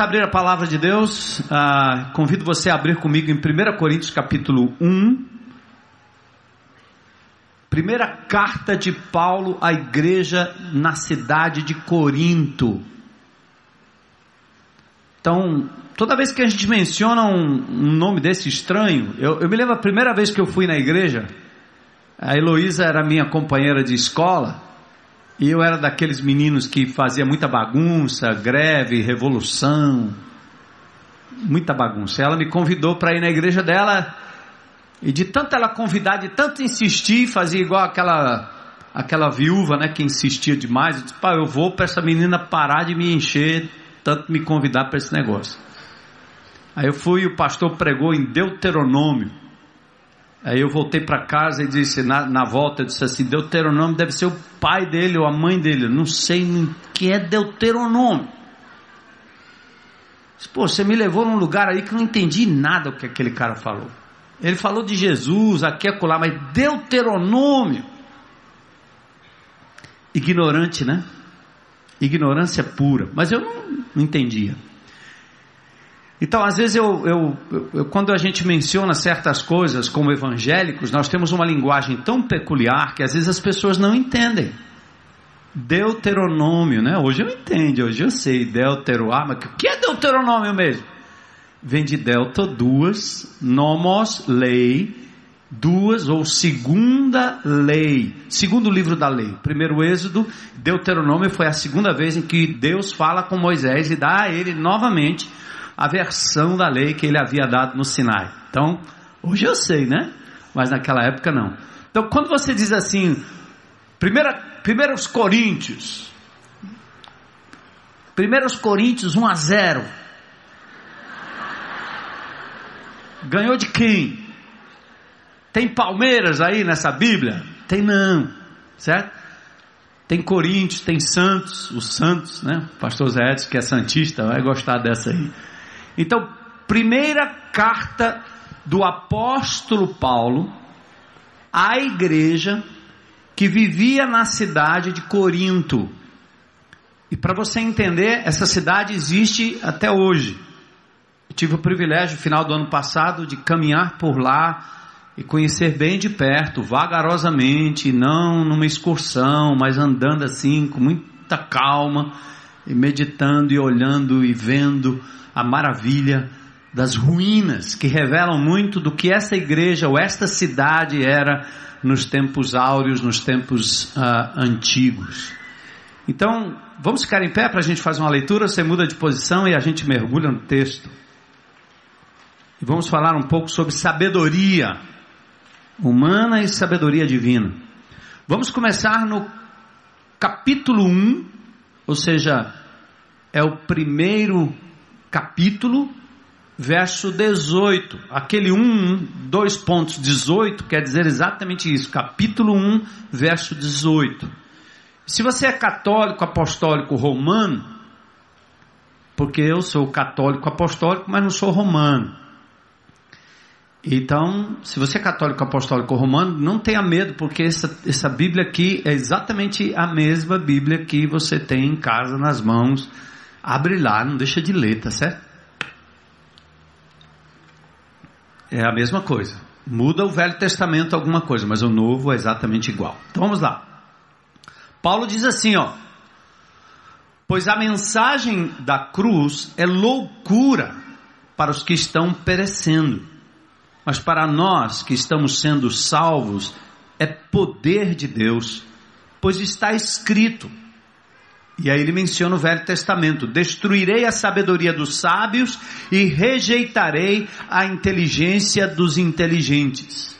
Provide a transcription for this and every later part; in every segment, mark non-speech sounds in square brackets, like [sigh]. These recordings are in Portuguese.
Abrir a palavra de Deus. Ah, convido você a abrir comigo em 1 Coríntios capítulo 1. Primeira carta de Paulo à igreja na cidade de Corinto. Então, toda vez que a gente menciona um, um nome desse estranho, eu, eu, me lembro a primeira vez que eu fui na igreja, a Heloísa era minha companheira de escola, e eu era daqueles meninos que fazia muita bagunça, greve, revolução, muita bagunça. Ela me convidou para ir na igreja dela e de tanto ela convidar, de tanto insistir, fazia igual aquela aquela viúva, né, que insistia demais. Eu disse, pá, eu vou para essa menina parar de me encher, tanto me convidar para esse negócio. Aí eu fui, o pastor pregou em Deuteronômio. Aí eu voltei para casa e disse, na, na volta, eu disse assim: Deuteronômio deve ser o pai dele ou a mãe dele. Eu não sei o que é Deuteronômio. Disse, Pô, você me levou num lugar aí que não entendi nada o que aquele cara falou. Ele falou de Jesus, aqui é colar, mas Deuteronômio. Ignorante, né? Ignorância pura. Mas eu não, não entendia. Então, às vezes, eu, eu, eu, quando a gente menciona certas coisas como evangélicos, nós temos uma linguagem tão peculiar que às vezes as pessoas não entendem. Deuteronômio, né? Hoje eu entendo, hoje eu sei. Deutero, mas o que é Deuteronômio mesmo? Vem de delta, duas, nomos, lei, duas ou segunda lei, segundo livro da lei. Primeiro Êxodo, Deuteronômio foi a segunda vez em que Deus fala com Moisés e dá a ele novamente a versão da lei que ele havia dado no Sinai. Então, hoje eu sei, né? Mas naquela época não. Então, quando você diz assim, primeira, primeiros Coríntios, primeiros Coríntios 1 a 0. Ganhou de quem? Tem Palmeiras aí nessa Bíblia? Tem não, certo? Tem Coríntios, tem Santos, os Santos, né? O pastor Zé Edson, que é Santista, vai gostar dessa aí. Então, primeira carta do apóstolo Paulo à igreja que vivia na cidade de Corinto. E para você entender, essa cidade existe até hoje. Eu tive o privilégio, no final do ano passado, de caminhar por lá e conhecer bem de perto, vagarosamente, não numa excursão, mas andando assim, com muita calma, e meditando e olhando e vendo a maravilha das ruínas que revelam muito do que essa igreja ou esta cidade era nos tempos áureos, nos tempos uh, antigos. Então, vamos ficar em pé para a gente fazer uma leitura. Você muda de posição e a gente mergulha no texto. E vamos falar um pouco sobre sabedoria humana e sabedoria divina. Vamos começar no capítulo 1, ou seja, é o primeiro capítulo, verso 18. Aquele 1, 2 pontos 18 quer dizer exatamente isso. Capítulo 1, verso 18. Se você é católico apostólico romano, porque eu sou católico apostólico, mas não sou romano. Então, se você é católico apostólico romano, não tenha medo, porque essa, essa Bíblia aqui é exatamente a mesma Bíblia que você tem em casa, nas mãos, Abre lá, não deixa de ler, tá certo? É a mesma coisa. Muda o Velho Testamento alguma coisa, mas o Novo é exatamente igual. Então vamos lá. Paulo diz assim, ó: Pois a mensagem da cruz é loucura para os que estão perecendo, mas para nós que estamos sendo salvos é poder de Deus, pois está escrito: e aí ele menciona o Velho Testamento: destruirei a sabedoria dos sábios e rejeitarei a inteligência dos inteligentes.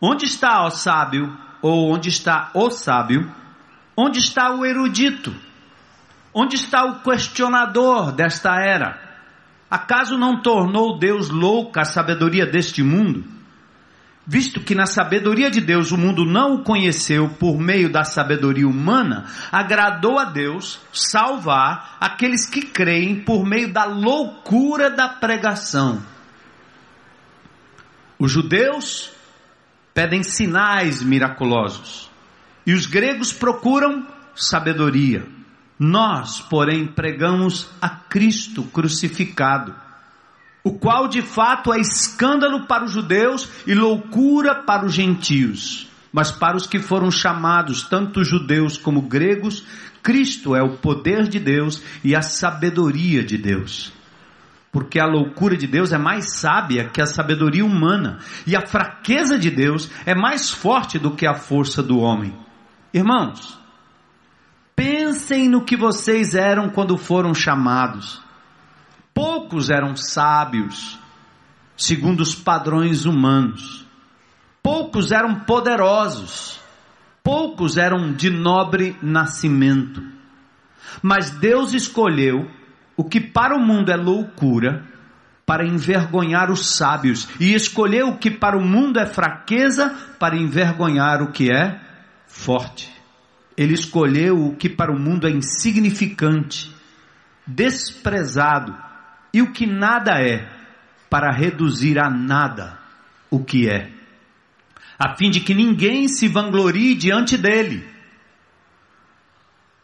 Onde está o sábio? Ou onde está o sábio? Onde está o erudito? Onde está o questionador desta era? Acaso não tornou Deus louca a sabedoria deste mundo? Visto que na sabedoria de Deus o mundo não o conheceu por meio da sabedoria humana, agradou a Deus salvar aqueles que creem por meio da loucura da pregação. Os judeus pedem sinais miraculosos e os gregos procuram sabedoria. Nós, porém, pregamos a Cristo crucificado, o qual de fato é escândalo para os judeus e loucura para os gentios. Mas para os que foram chamados, tanto judeus como gregos, Cristo é o poder de Deus e a sabedoria de Deus. Porque a loucura de Deus é mais sábia que a sabedoria humana, e a fraqueza de Deus é mais forte do que a força do homem. Irmãos, pensem no que vocês eram quando foram chamados. Poucos eram sábios, segundo os padrões humanos. Poucos eram poderosos. Poucos eram de nobre nascimento. Mas Deus escolheu o que para o mundo é loucura, para envergonhar os sábios, e escolheu o que para o mundo é fraqueza, para envergonhar o que é forte. Ele escolheu o que para o mundo é insignificante, desprezado, e o que nada é, para reduzir a nada o que é, a fim de que ninguém se vanglorie diante dele.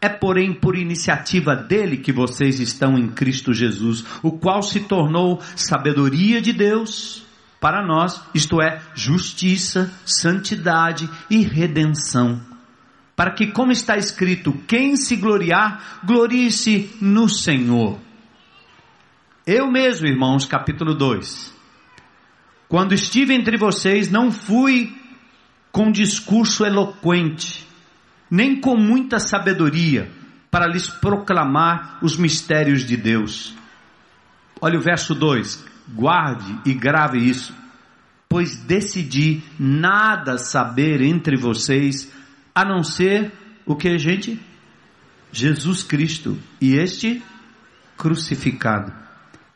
É, porém, por iniciativa dele que vocês estão em Cristo Jesus, o qual se tornou sabedoria de Deus para nós, isto é, justiça, santidade e redenção. Para que, como está escrito, quem se gloriar, glorie-se no Senhor. Eu mesmo, irmãos, capítulo 2. Quando estive entre vocês, não fui com discurso eloquente, nem com muita sabedoria, para lhes proclamar os mistérios de Deus. Olha o verso 2: guarde e grave isso, pois decidi nada saber entre vocês, a não ser o que, gente? Jesus Cristo e este crucificado.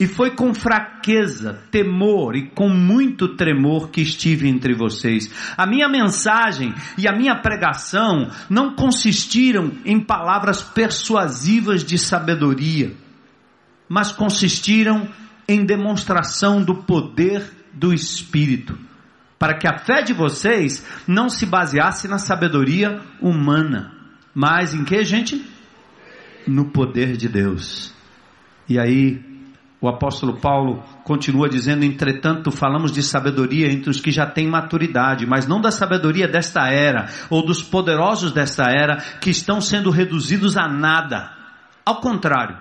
E foi com fraqueza, temor e com muito tremor que estive entre vocês. A minha mensagem e a minha pregação não consistiram em palavras persuasivas de sabedoria, mas consistiram em demonstração do poder do Espírito, para que a fé de vocês não se baseasse na sabedoria humana, mas em que, gente? No poder de Deus. E aí, o apóstolo Paulo continua dizendo: entretanto, falamos de sabedoria entre os que já têm maturidade, mas não da sabedoria desta era, ou dos poderosos desta era, que estão sendo reduzidos a nada. Ao contrário,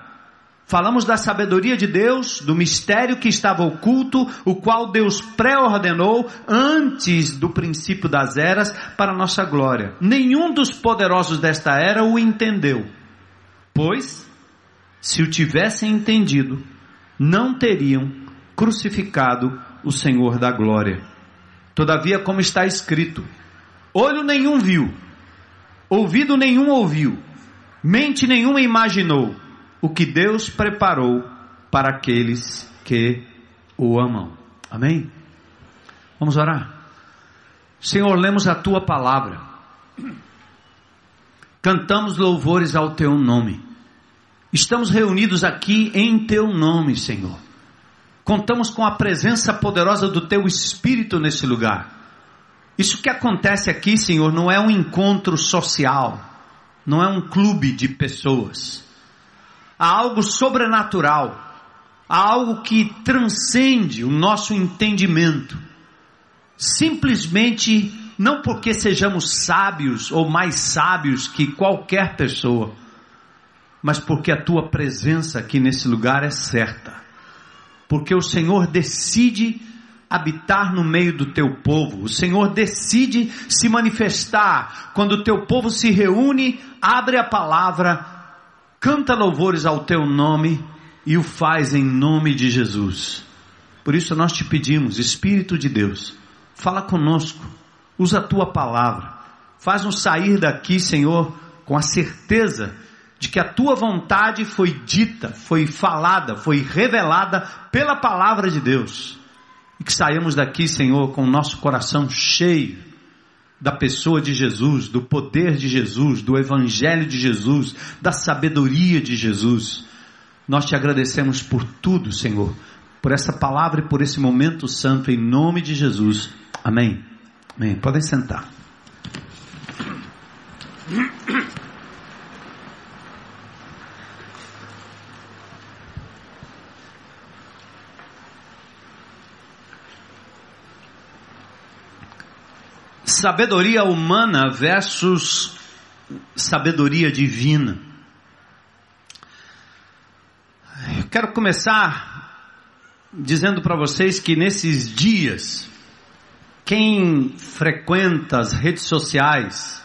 falamos da sabedoria de Deus, do mistério que estava oculto, o qual Deus pré-ordenou antes do princípio das eras para nossa glória. Nenhum dos poderosos desta era o entendeu, pois, se o tivessem entendido, não teriam crucificado o Senhor da glória. Todavia, como está escrito, olho nenhum viu, ouvido nenhum ouviu, mente nenhuma imaginou o que Deus preparou para aqueles que o amam. Amém? Vamos orar. Senhor, lemos a tua palavra, cantamos louvores ao teu nome. Estamos reunidos aqui em Teu nome, Senhor. Contamos com a presença poderosa do Teu Espírito nesse lugar. Isso que acontece aqui, Senhor, não é um encontro social, não é um clube de pessoas. Há algo sobrenatural, há algo que transcende o nosso entendimento. Simplesmente não porque sejamos sábios ou mais sábios que qualquer pessoa, mas porque a tua presença aqui nesse lugar é certa. Porque o Senhor decide habitar no meio do teu povo. O Senhor decide se manifestar quando o teu povo se reúne, abre a palavra, canta louvores ao teu nome e o faz em nome de Jesus. Por isso nós te pedimos, Espírito de Deus, fala conosco, usa a tua palavra, faz-nos sair daqui, Senhor, com a certeza de que a tua vontade foi dita, foi falada, foi revelada pela palavra de Deus. E que saímos daqui, Senhor, com o nosso coração cheio da pessoa de Jesus, do poder de Jesus, do evangelho de Jesus, da sabedoria de Jesus. Nós te agradecemos por tudo, Senhor, por essa palavra e por esse momento santo, em nome de Jesus. Amém. Amém. Podem sentar. Sabedoria humana versus sabedoria divina. Eu quero começar dizendo para vocês que nesses dias, quem frequenta as redes sociais,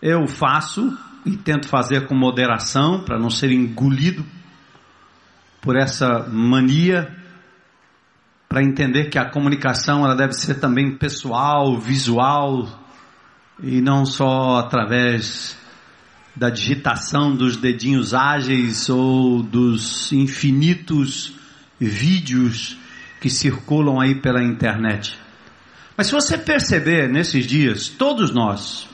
eu faço e tento fazer com moderação para não ser engolido por essa mania para entender que a comunicação ela deve ser também pessoal, visual e não só através da digitação dos dedinhos ágeis ou dos infinitos vídeos que circulam aí pela internet. Mas se você perceber nesses dias, todos nós,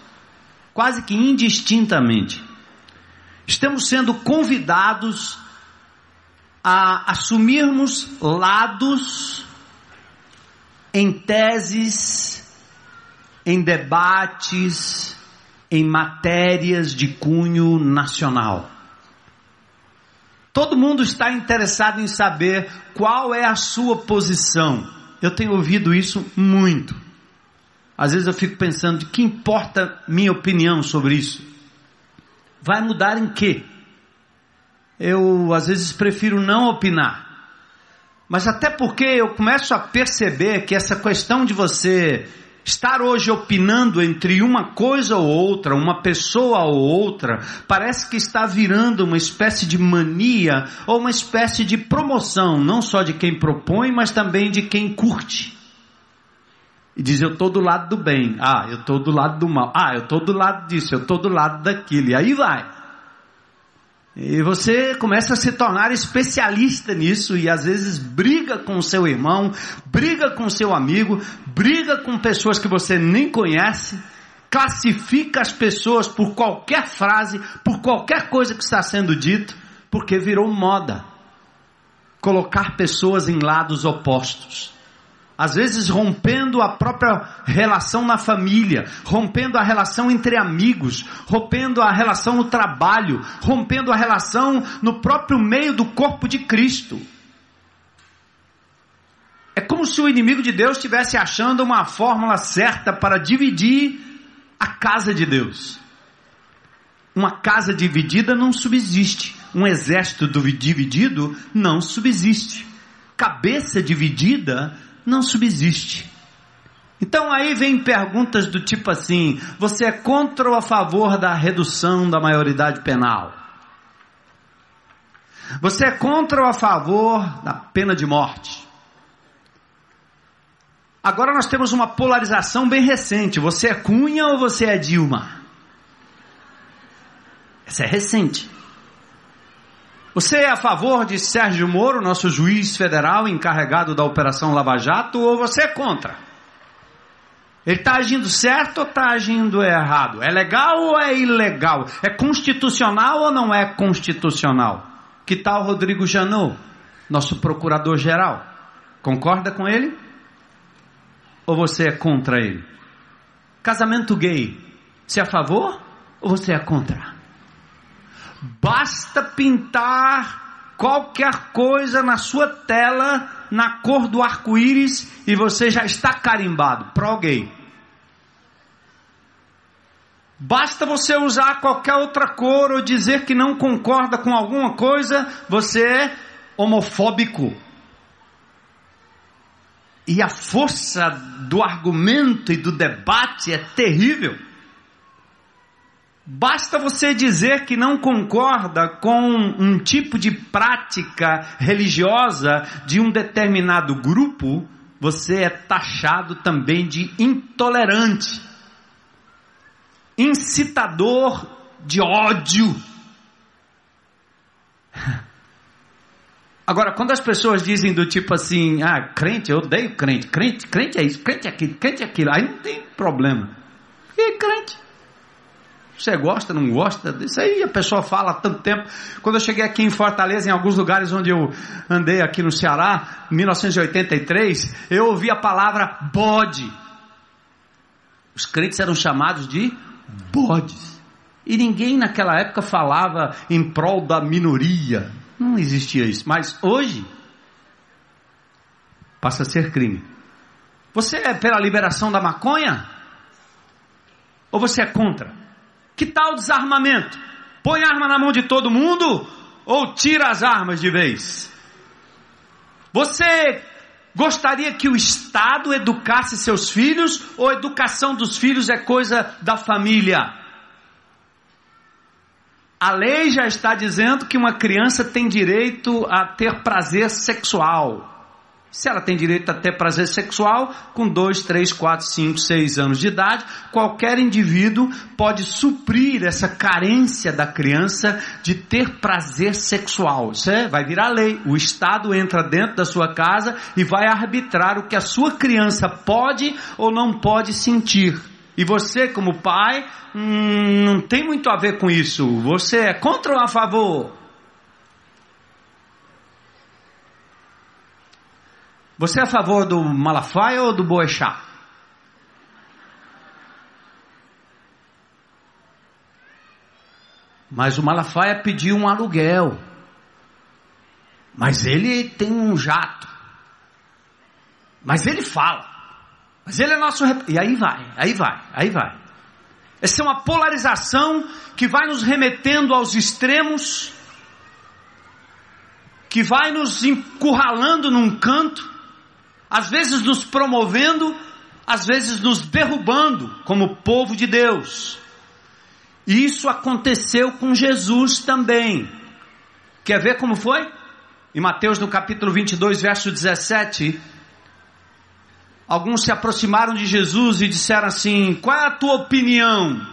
quase que indistintamente, estamos sendo convidados a assumirmos lados em teses, em debates, em matérias de cunho nacional. Todo mundo está interessado em saber qual é a sua posição. Eu tenho ouvido isso muito. Às vezes eu fico pensando, de que importa minha opinião sobre isso? Vai mudar em quê? Eu às vezes prefiro não opinar. Mas até porque eu começo a perceber que essa questão de você estar hoje opinando entre uma coisa ou outra, uma pessoa ou outra, parece que está virando uma espécie de mania ou uma espécie de promoção, não só de quem propõe, mas também de quem curte. E diz, eu estou do lado do bem, ah, eu estou do lado do mal, ah, eu estou do lado disso, eu estou do lado daquilo, e aí vai. E você começa a se tornar especialista nisso e às vezes briga com o seu irmão, briga com o seu amigo, briga com pessoas que você nem conhece, classifica as pessoas por qualquer frase, por qualquer coisa que está sendo dito, porque virou moda colocar pessoas em lados opostos às vezes rompendo a própria relação na família, rompendo a relação entre amigos, rompendo a relação no trabalho, rompendo a relação no próprio meio do corpo de Cristo. É como se o inimigo de Deus estivesse achando uma fórmula certa para dividir a casa de Deus. Uma casa dividida não subsiste. Um exército dividido não subsiste. Cabeça dividida não subsiste. Então aí vem perguntas do tipo assim: você é contra ou a favor da redução da maioridade penal? Você é contra ou a favor da pena de morte? Agora nós temos uma polarização bem recente: você é Cunha ou você é Dilma? Essa é recente. Você é a favor de Sérgio Moro, nosso juiz federal encarregado da Operação Lava Jato, ou você é contra? Ele está agindo certo ou está agindo errado? É legal ou é ilegal? É constitucional ou não é constitucional? Que tal Rodrigo Janot, nosso procurador-geral? Concorda com ele? Ou você é contra ele? Casamento gay, você é a favor ou você é contra? Basta pintar qualquer coisa na sua tela na cor do arco-íris e você já está carimbado, pró-gay. Basta você usar qualquer outra cor ou dizer que não concorda com alguma coisa, você é homofóbico. E a força do argumento e do debate é terrível. Basta você dizer que não concorda com um tipo de prática religiosa de um determinado grupo, você é taxado também de intolerante, incitador de ódio. Agora, quando as pessoas dizem do tipo assim, ah, crente, eu odeio crente, crente, crente é isso, crente é aquilo, crente é aquilo, aí não tem problema. E crente? Você gosta, não gosta? Isso aí a pessoa fala há tanto tempo. Quando eu cheguei aqui em Fortaleza, em alguns lugares onde eu andei aqui no Ceará, em 1983, eu ouvi a palavra bode. Os crentes eram chamados de bodes. E ninguém naquela época falava em prol da minoria. Não existia isso. Mas hoje, passa a ser crime. Você é pela liberação da maconha? Ou você é contra? Que tal desarmamento? Põe arma na mão de todo mundo ou tira as armas de vez? Você gostaria que o Estado educasse seus filhos ou a educação dos filhos é coisa da família? A lei já está dizendo que uma criança tem direito a ter prazer sexual. Se ela tem direito a ter prazer sexual, com 2, 3, 4, 5, 6 anos de idade, qualquer indivíduo pode suprir essa carência da criança de ter prazer sexual. Isso é, vai virar lei. O Estado entra dentro da sua casa e vai arbitrar o que a sua criança pode ou não pode sentir. E você, como pai, hum, não tem muito a ver com isso. Você é contra ou a favor? Você é a favor do Malafaia ou do Boechat? Mas o Malafaia pediu um aluguel. Mas ele tem um jato. Mas ele fala. Mas ele é nosso. E aí vai, aí vai, aí vai. Essa é uma polarização que vai nos remetendo aos extremos, que vai nos encurralando num canto, às vezes nos promovendo, às vezes nos derrubando como povo de Deus. E isso aconteceu com Jesus também. Quer ver como foi? Em Mateus no capítulo 22, verso 17, alguns se aproximaram de Jesus e disseram assim: Qual é a tua opinião?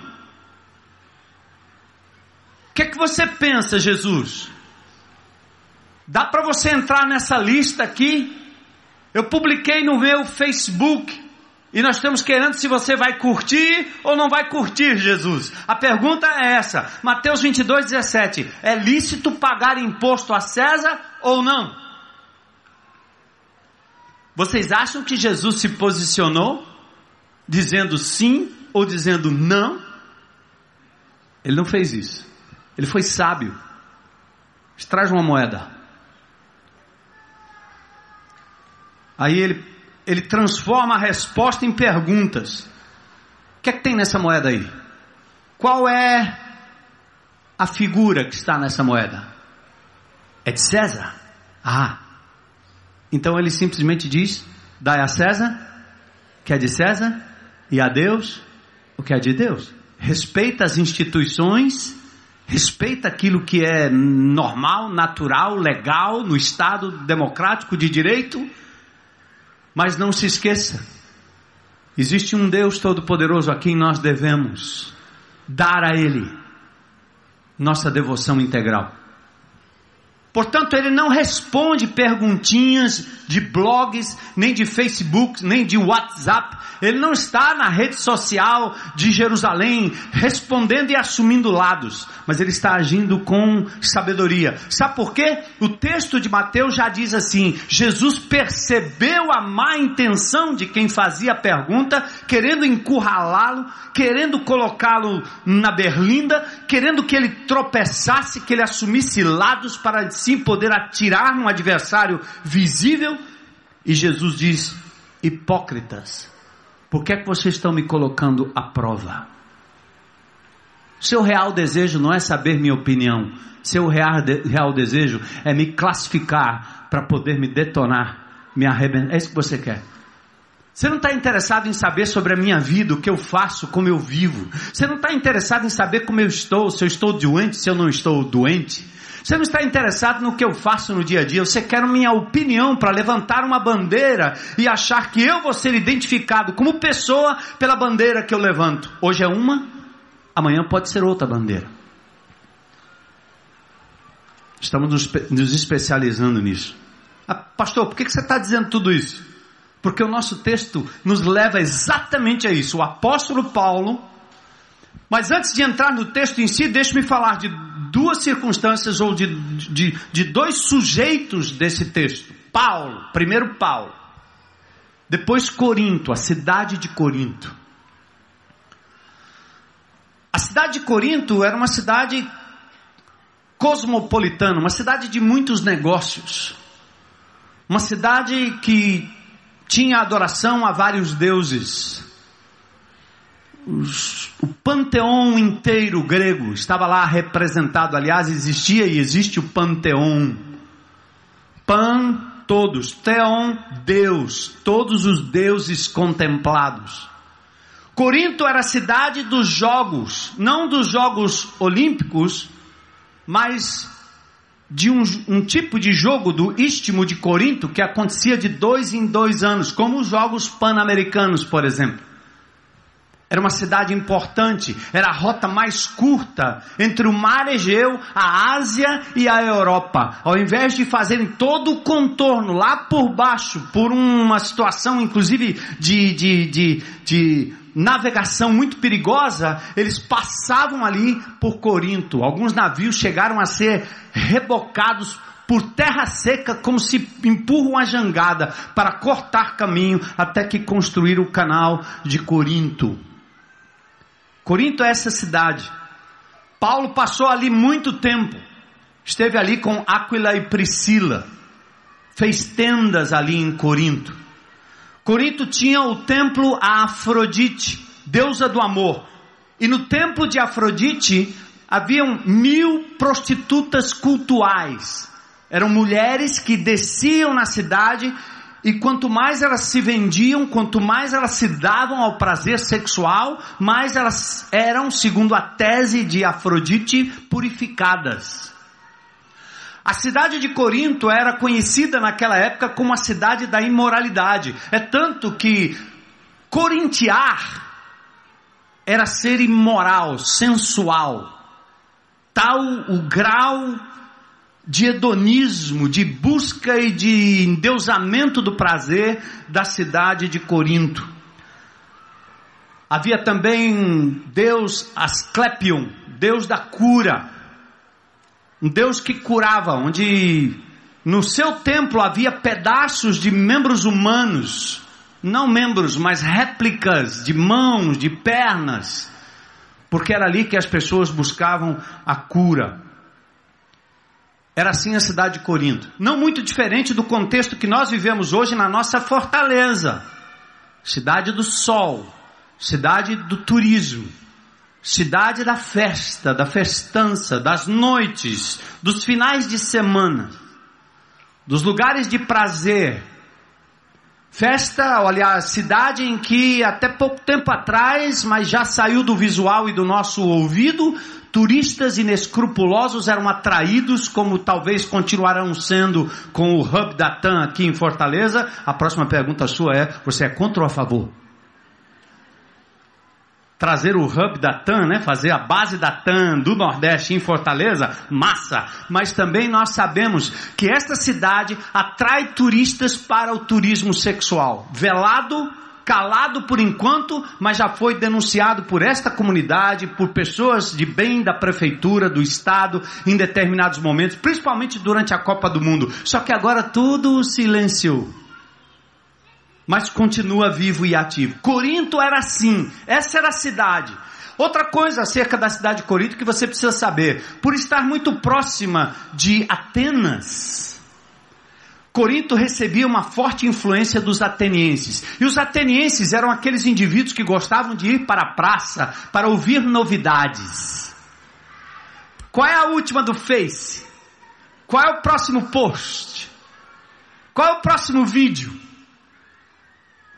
O que é que você pensa, Jesus? Dá para você entrar nessa lista aqui eu publiquei no meu Facebook e nós estamos querendo se você vai curtir ou não vai curtir Jesus. A pergunta é essa, Mateus 22, 17: é lícito pagar imposto a César ou não? Vocês acham que Jesus se posicionou dizendo sim ou dizendo não? Ele não fez isso. Ele foi sábio. Traz uma moeda. Aí ele, ele transforma a resposta em perguntas. O que é que tem nessa moeda aí? Qual é a figura que está nessa moeda? É de César? Ah. Então ele simplesmente diz: dai a César, que é de César, e a Deus, o que é de Deus. Respeita as instituições, respeita aquilo que é normal, natural, legal, no Estado democrático de direito mas não se esqueça, existe um Deus Todo-Poderoso a quem nós devemos dar a Ele nossa devoção integral. Portanto, ele não responde perguntinhas de blogs, nem de Facebook, nem de WhatsApp. Ele não está na rede social de Jerusalém respondendo e assumindo lados, mas ele está agindo com sabedoria. Sabe por quê? O texto de Mateus já diz assim: Jesus percebeu a má intenção de quem fazia a pergunta, querendo encurralá-lo, querendo colocá-lo na berlinda, querendo que ele tropeçasse, que ele assumisse lados para assim poder atirar um adversário visível. E Jesus diz: hipócritas, por que é que vocês estão me colocando à prova? Seu real desejo não é saber minha opinião, seu real, de, real desejo é me classificar para poder me detonar, me arrebentar. É isso que você quer. Você não está interessado em saber sobre a minha vida, o que eu faço, como eu vivo. Você não está interessado em saber como eu estou, se eu estou doente, se eu não estou doente. Você não está interessado no que eu faço no dia a dia, você quer minha opinião para levantar uma bandeira e achar que eu vou ser identificado como pessoa pela bandeira que eu levanto. Hoje é uma, amanhã pode ser outra bandeira. Estamos nos, nos especializando nisso. Ah, pastor, por que você está dizendo tudo isso? Porque o nosso texto nos leva exatamente a isso. O apóstolo Paulo, mas antes de entrar no texto em si, deixe-me falar de duas circunstâncias ou de, de, de dois sujeitos desse texto. Paulo, primeiro Paulo, depois Corinto, a cidade de Corinto. A cidade de Corinto era uma cidade cosmopolitana, uma cidade de muitos negócios, uma cidade que tinha adoração a vários deuses. Os o panteão inteiro grego estava lá representado. Aliás, existia e existe o panteão. Pan, todos. Theon, Deus. Todos os deuses contemplados. Corinto era a cidade dos jogos, não dos jogos olímpicos, mas de um, um, tipo de jogo do Istmo de Corinto que acontecia de dois em dois anos, como os Jogos Pan-Americanos, por exemplo. Era uma cidade importante, era a rota mais curta entre o mar Egeu, a Ásia e a Europa. Ao invés de fazerem todo o contorno lá por baixo, por uma situação inclusive de, de, de, de navegação muito perigosa, eles passavam ali por Corinto. Alguns navios chegaram a ser rebocados por terra seca, como se empurram a jangada para cortar caminho até que construíram o canal de Corinto. Corinto é essa cidade. Paulo passou ali muito tempo. Esteve ali com Aquila e Priscila. Fez tendas ali em Corinto. Corinto tinha o templo a Afrodite, deusa do amor. E no templo de Afrodite haviam mil prostitutas cultuais. Eram mulheres que desciam na cidade e quanto mais elas se vendiam, quanto mais elas se davam ao prazer sexual, mais elas eram, segundo a tese de Afrodite, purificadas. A cidade de Corinto era conhecida naquela época como a cidade da imoralidade. É tanto que corintiar era ser imoral, sensual. Tal o grau de hedonismo, de busca e de endeusamento do prazer da cidade de Corinto. Havia também Deus Asclepion, Deus da cura, um Deus que curava, onde no seu templo havia pedaços de membros humanos, não membros, mas réplicas de mãos, de pernas, porque era ali que as pessoas buscavam a cura. Era assim a cidade de Corinto. Não muito diferente do contexto que nós vivemos hoje na nossa fortaleza. Cidade do sol, cidade do turismo, cidade da festa, da festança, das noites, dos finais de semana, dos lugares de prazer. Festa, olha, cidade em que até pouco tempo atrás, mas já saiu do visual e do nosso ouvido, turistas inescrupulosos eram atraídos, como talvez continuarão sendo com o Hub da TAM aqui em Fortaleza. A próxima pergunta sua é: você é contra ou a favor? Trazer o hub da TAM, né? fazer a base da TAM do Nordeste em Fortaleza, massa. Mas também nós sabemos que esta cidade atrai turistas para o turismo sexual. Velado calado por enquanto, mas já foi denunciado por esta comunidade, por pessoas de bem da prefeitura, do estado, em determinados momentos, principalmente durante a Copa do Mundo. Só que agora tudo silenciou. Mas continua vivo e ativo. Corinto era assim, essa era a cidade. Outra coisa acerca da cidade de Corinto que você precisa saber, por estar muito próxima de Atenas, Corinto recebia uma forte influência dos atenienses. E os atenienses eram aqueles indivíduos que gostavam de ir para a praça para ouvir novidades. Qual é a última do Face? Qual é o próximo post? Qual é o próximo vídeo?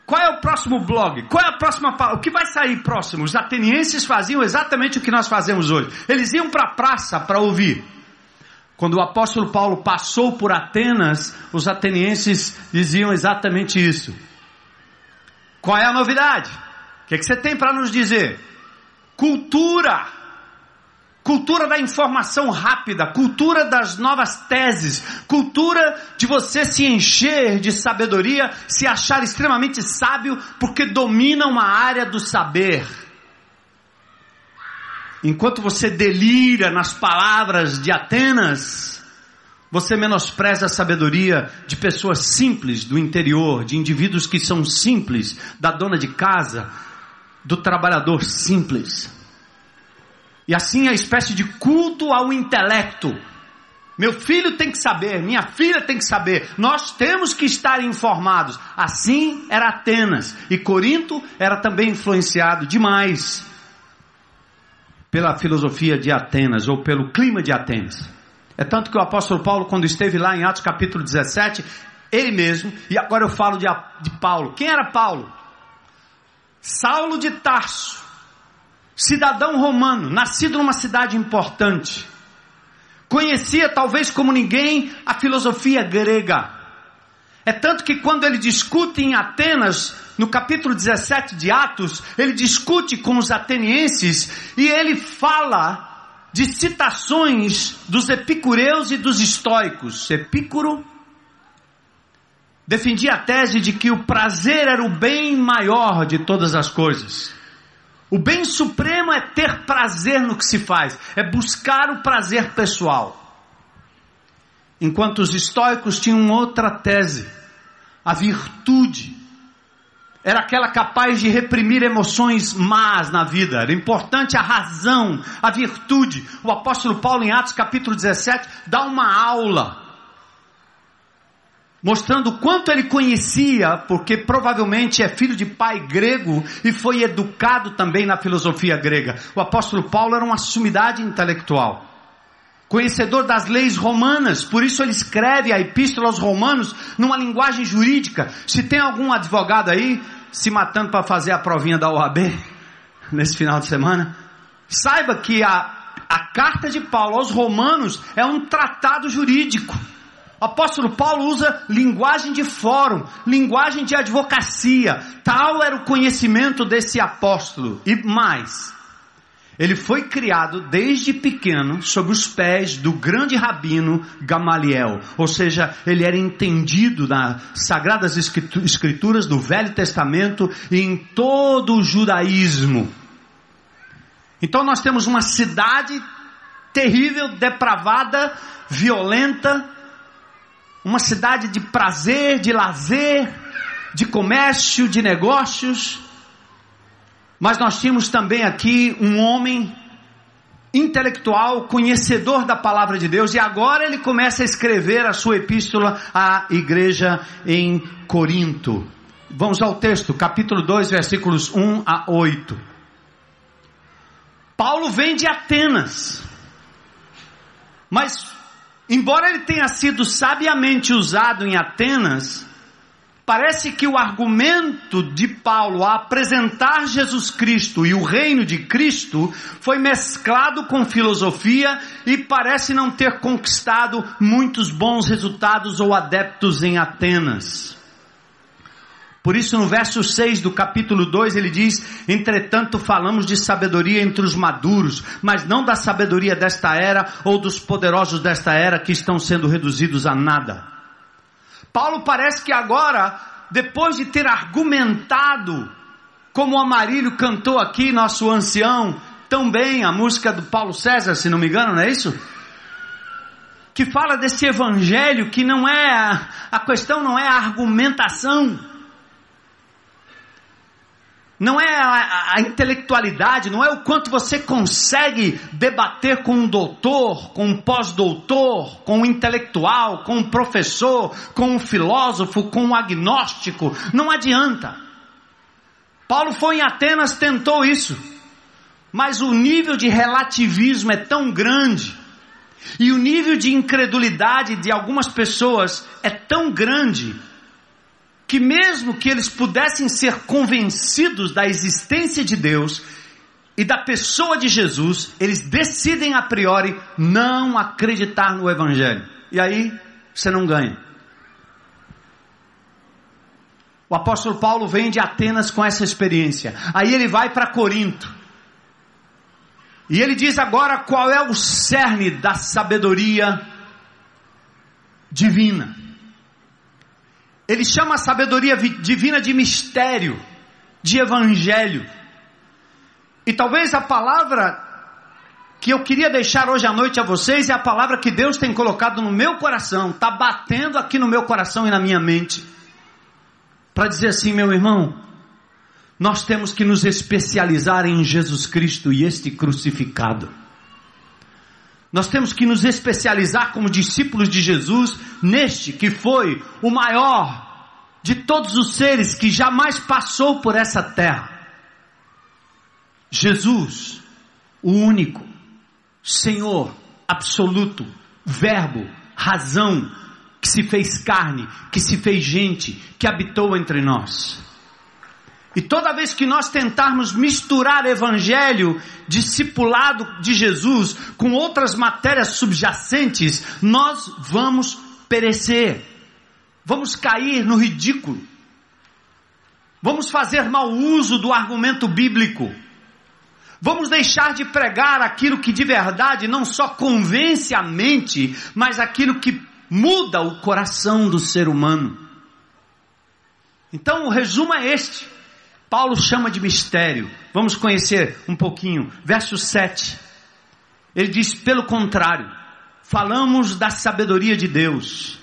Qual é o próximo blog? Qual é a próxima O que vai sair próximo? Os atenienses faziam exatamente o que nós fazemos hoje. Eles iam para a praça para ouvir. Quando o apóstolo Paulo passou por Atenas, os atenienses diziam exatamente isso. Qual é a novidade? O que, é que você tem para nos dizer? Cultura. Cultura da informação rápida, cultura das novas teses, cultura de você se encher de sabedoria, se achar extremamente sábio porque domina uma área do saber. Enquanto você delira nas palavras de Atenas, você menospreza a sabedoria de pessoas simples do interior, de indivíduos que são simples, da dona de casa, do trabalhador simples. E assim a espécie de culto ao intelecto. Meu filho tem que saber, minha filha tem que saber, nós temos que estar informados. Assim era Atenas, e Corinto era também influenciado demais pela filosofia de Atenas ou pelo clima de Atenas. É tanto que o apóstolo Paulo, quando esteve lá em Atos capítulo 17, ele mesmo, e agora eu falo de, de Paulo. Quem era Paulo? Saulo de Tarso, cidadão romano, nascido numa cidade importante. Conhecia talvez como ninguém a filosofia grega. É tanto que quando ele discute em Atenas, no capítulo 17 de Atos, ele discute com os atenienses e ele fala de citações dos epicureus e dos estoicos. Epicuro defendia a tese de que o prazer era o bem maior de todas as coisas. O bem supremo é ter prazer no que se faz, é buscar o prazer pessoal. Enquanto os estoicos tinham outra tese, a virtude era aquela capaz de reprimir emoções más na vida. Era importante a razão, a virtude. O apóstolo Paulo, em Atos capítulo 17, dá uma aula. Mostrando quanto ele conhecia, porque provavelmente é filho de pai grego e foi educado também na filosofia grega. O apóstolo Paulo era uma sumidade intelectual conhecedor das leis romanas, por isso ele escreve a epístola aos romanos numa linguagem jurídica. Se tem algum advogado aí se matando para fazer a provinha da OAB [laughs] nesse final de semana, saiba que a, a carta de Paulo aos romanos é um tratado jurídico. Apóstolo Paulo usa linguagem de fórum, linguagem de advocacia. Tal era o conhecimento desse apóstolo. E mais, ele foi criado desde pequeno sob os pés do grande rabino Gamaliel, ou seja, ele era entendido nas sagradas escrituras do Velho Testamento e em todo o judaísmo. Então nós temos uma cidade terrível, depravada, violenta, uma cidade de prazer, de lazer, de comércio, de negócios, mas nós tínhamos também aqui um homem intelectual, conhecedor da palavra de Deus, e agora ele começa a escrever a sua epístola à igreja em Corinto. Vamos ao texto, capítulo 2, versículos 1 a 8. Paulo vem de Atenas, mas, embora ele tenha sido sabiamente usado em Atenas, Parece que o argumento de Paulo a apresentar Jesus Cristo e o reino de Cristo foi mesclado com filosofia e parece não ter conquistado muitos bons resultados ou adeptos em Atenas. Por isso, no verso 6 do capítulo 2, ele diz: Entretanto, falamos de sabedoria entre os maduros, mas não da sabedoria desta era ou dos poderosos desta era que estão sendo reduzidos a nada. Paulo parece que agora, depois de ter argumentado, como o Amarílio cantou aqui, nosso ancião, tão bem, a música do Paulo César, se não me engano, não é isso? Que fala desse evangelho que não é, a questão não é a argumentação, não é a, a, intelectualidade, não é o quanto você consegue debater com um doutor, com um pós-doutor, com um intelectual, com um professor, com um filósofo, com um agnóstico. Não adianta. Paulo foi em Atenas, tentou isso, mas o nível de relativismo é tão grande. E o nível de incredulidade de algumas pessoas é tão grande que mesmo que eles pudessem ser convencidos da existência de Deus e da pessoa de Jesus, eles decidem a priori não acreditar no Evangelho. E aí você não ganha. O apóstolo Paulo vem de Atenas com essa experiência. Aí ele vai para Corinto. E ele diz agora qual é o cerne da sabedoria divina. Ele chama a sabedoria divina de mistério, de evangelho. E talvez a palavra que eu queria deixar hoje à noite a vocês é a palavra que Deus tem colocado no meu coração, está batendo aqui no meu coração e na minha mente, para dizer assim, meu irmão, nós temos que nos especializar em Jesus Cristo e este crucificado. Nós temos que nos especializar como discípulos de Jesus neste que foi o maior de todos os seres que jamais passou por essa terra. Jesus, o único, Senhor absoluto, Verbo, razão, que se fez carne, que se fez gente, que habitou entre nós. E toda vez que nós tentarmos misturar evangelho, discipulado de Jesus, com outras matérias subjacentes, nós vamos perecer. Vamos cair no ridículo. Vamos fazer mau uso do argumento bíblico. Vamos deixar de pregar aquilo que de verdade não só convence a mente, mas aquilo que muda o coração do ser humano. Então o resumo é este. Paulo chama de mistério. Vamos conhecer um pouquinho. Verso 7. Ele diz: pelo contrário, falamos da sabedoria de Deus,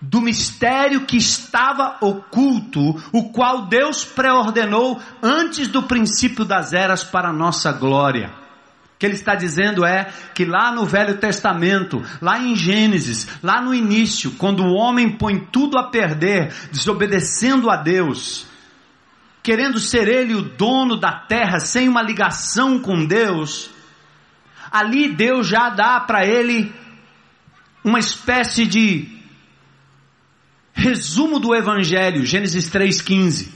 do mistério que estava oculto, o qual Deus preordenou antes do princípio das eras para a nossa glória. O que ele está dizendo é que lá no Velho Testamento, lá em Gênesis, lá no início, quando o homem põe tudo a perder, desobedecendo a Deus, querendo ser ele o dono da terra, sem uma ligação com Deus, ali Deus já dá para ele uma espécie de resumo do Evangelho, Gênesis 3,15.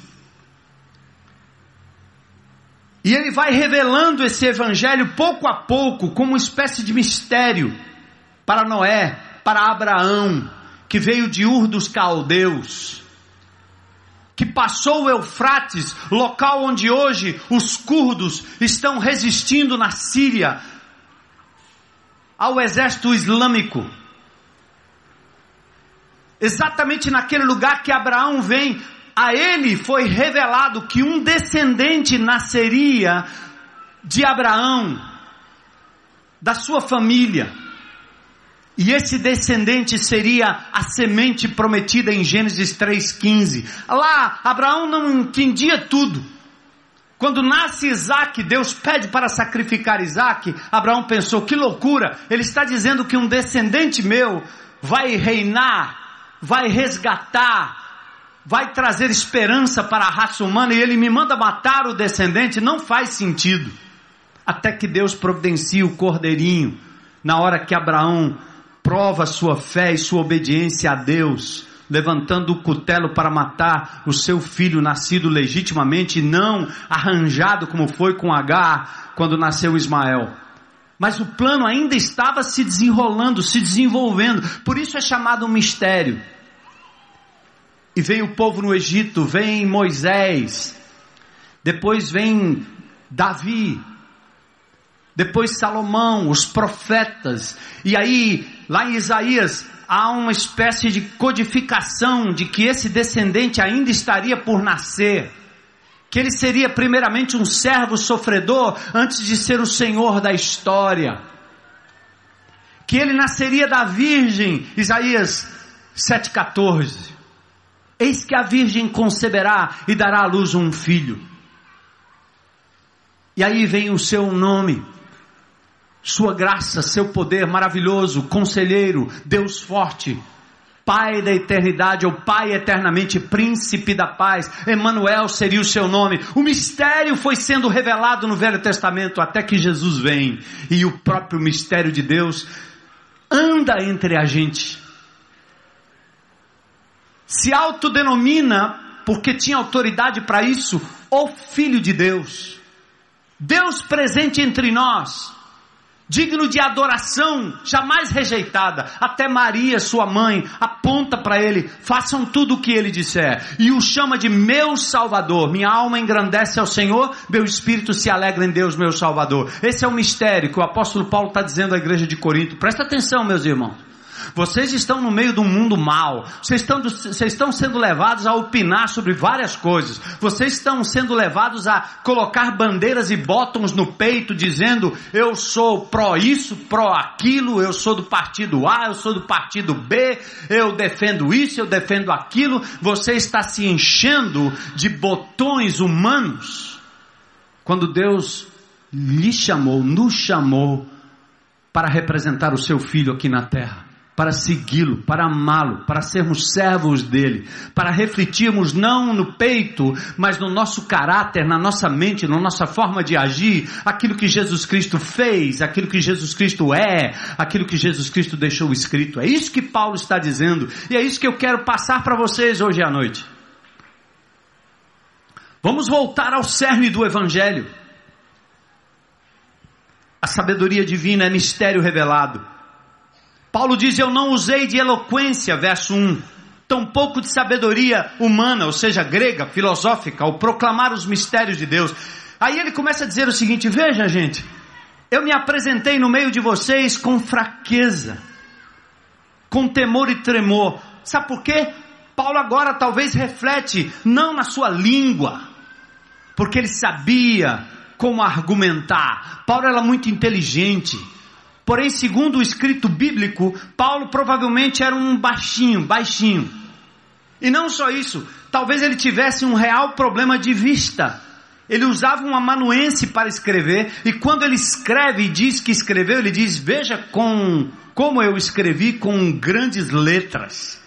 E ele vai revelando esse Evangelho pouco a pouco, como uma espécie de mistério para Noé, para Abraão, que veio de Ur dos Caldeus que passou o Eufrates, local onde hoje os curdos estão resistindo na Síria ao exército islâmico. Exatamente naquele lugar que Abraão vem, a ele foi revelado que um descendente nasceria de Abraão, da sua família. E esse descendente seria a semente prometida em Gênesis 3,15. Lá, Abraão não entendia tudo. Quando nasce Isaac, Deus pede para sacrificar Isaac. Abraão pensou: que loucura! Ele está dizendo que um descendente meu vai reinar, vai resgatar, vai trazer esperança para a raça humana e ele me manda matar o descendente. Não faz sentido. Até que Deus providencia o cordeirinho, na hora que Abraão prova sua fé e sua obediência a Deus, levantando o cutelo para matar o seu filho nascido legitimamente, não arranjado como foi com Agar quando nasceu Ismael. Mas o plano ainda estava se desenrolando, se desenvolvendo, por isso é chamado um mistério. E vem o povo no Egito, vem Moisés, depois vem Davi, depois Salomão, os profetas, e aí, lá em Isaías, há uma espécie de codificação de que esse descendente ainda estaria por nascer, que ele seria primeiramente um servo sofredor antes de ser o senhor da história, que ele nasceria da virgem, Isaías 7,14. Eis que a virgem conceberá e dará à luz um filho. E aí vem o seu nome, sua graça, seu poder maravilhoso, conselheiro, Deus forte, Pai da eternidade, ou Pai eternamente, Príncipe da paz, Emanuel seria o seu nome. O mistério foi sendo revelado no Velho Testamento até que Jesus vem e o próprio mistério de Deus anda entre a gente. Se autodenomina, porque tinha autoridade para isso, o Filho de Deus. Deus presente entre nós digno de adoração, jamais rejeitada. Até Maria, sua mãe, aponta para ele: façam tudo o que ele disser, e o chama de meu Salvador. Minha alma engrandece ao Senhor, meu espírito se alegra em Deus, meu Salvador. Esse é o mistério que o apóstolo Paulo está dizendo à igreja de Corinto. Presta atenção, meus irmãos. Vocês estão no meio de um mundo mal. Vocês estão, vocês estão sendo levados a opinar sobre várias coisas. Vocês estão sendo levados a colocar bandeiras e botões no peito dizendo eu sou pró isso, pró aquilo, eu sou do partido A, eu sou do partido B, eu defendo isso, eu defendo aquilo. Você está se enchendo de botões humanos. Quando Deus lhe chamou, nos chamou para representar o seu filho aqui na terra. Para segui-lo, para amá-lo, para sermos servos dele, para refletirmos não no peito, mas no nosso caráter, na nossa mente, na nossa forma de agir, aquilo que Jesus Cristo fez, aquilo que Jesus Cristo é, aquilo que Jesus Cristo deixou escrito. É isso que Paulo está dizendo e é isso que eu quero passar para vocês hoje à noite. Vamos voltar ao cerne do Evangelho. A sabedoria divina é mistério revelado. Paulo diz: Eu não usei de eloquência, verso 1, tampouco de sabedoria humana, ou seja, grega, filosófica, ao proclamar os mistérios de Deus. Aí ele começa a dizer o seguinte: Veja, gente, eu me apresentei no meio de vocês com fraqueza, com temor e tremor. Sabe por quê? Paulo agora talvez reflete não na sua língua, porque ele sabia como argumentar. Paulo era muito inteligente. Porém, segundo o escrito bíblico, Paulo provavelmente era um baixinho, baixinho. E não só isso, talvez ele tivesse um real problema de vista. Ele usava um amanuense para escrever, e quando ele escreve e diz que escreveu, ele diz: Veja com, como eu escrevi com grandes letras.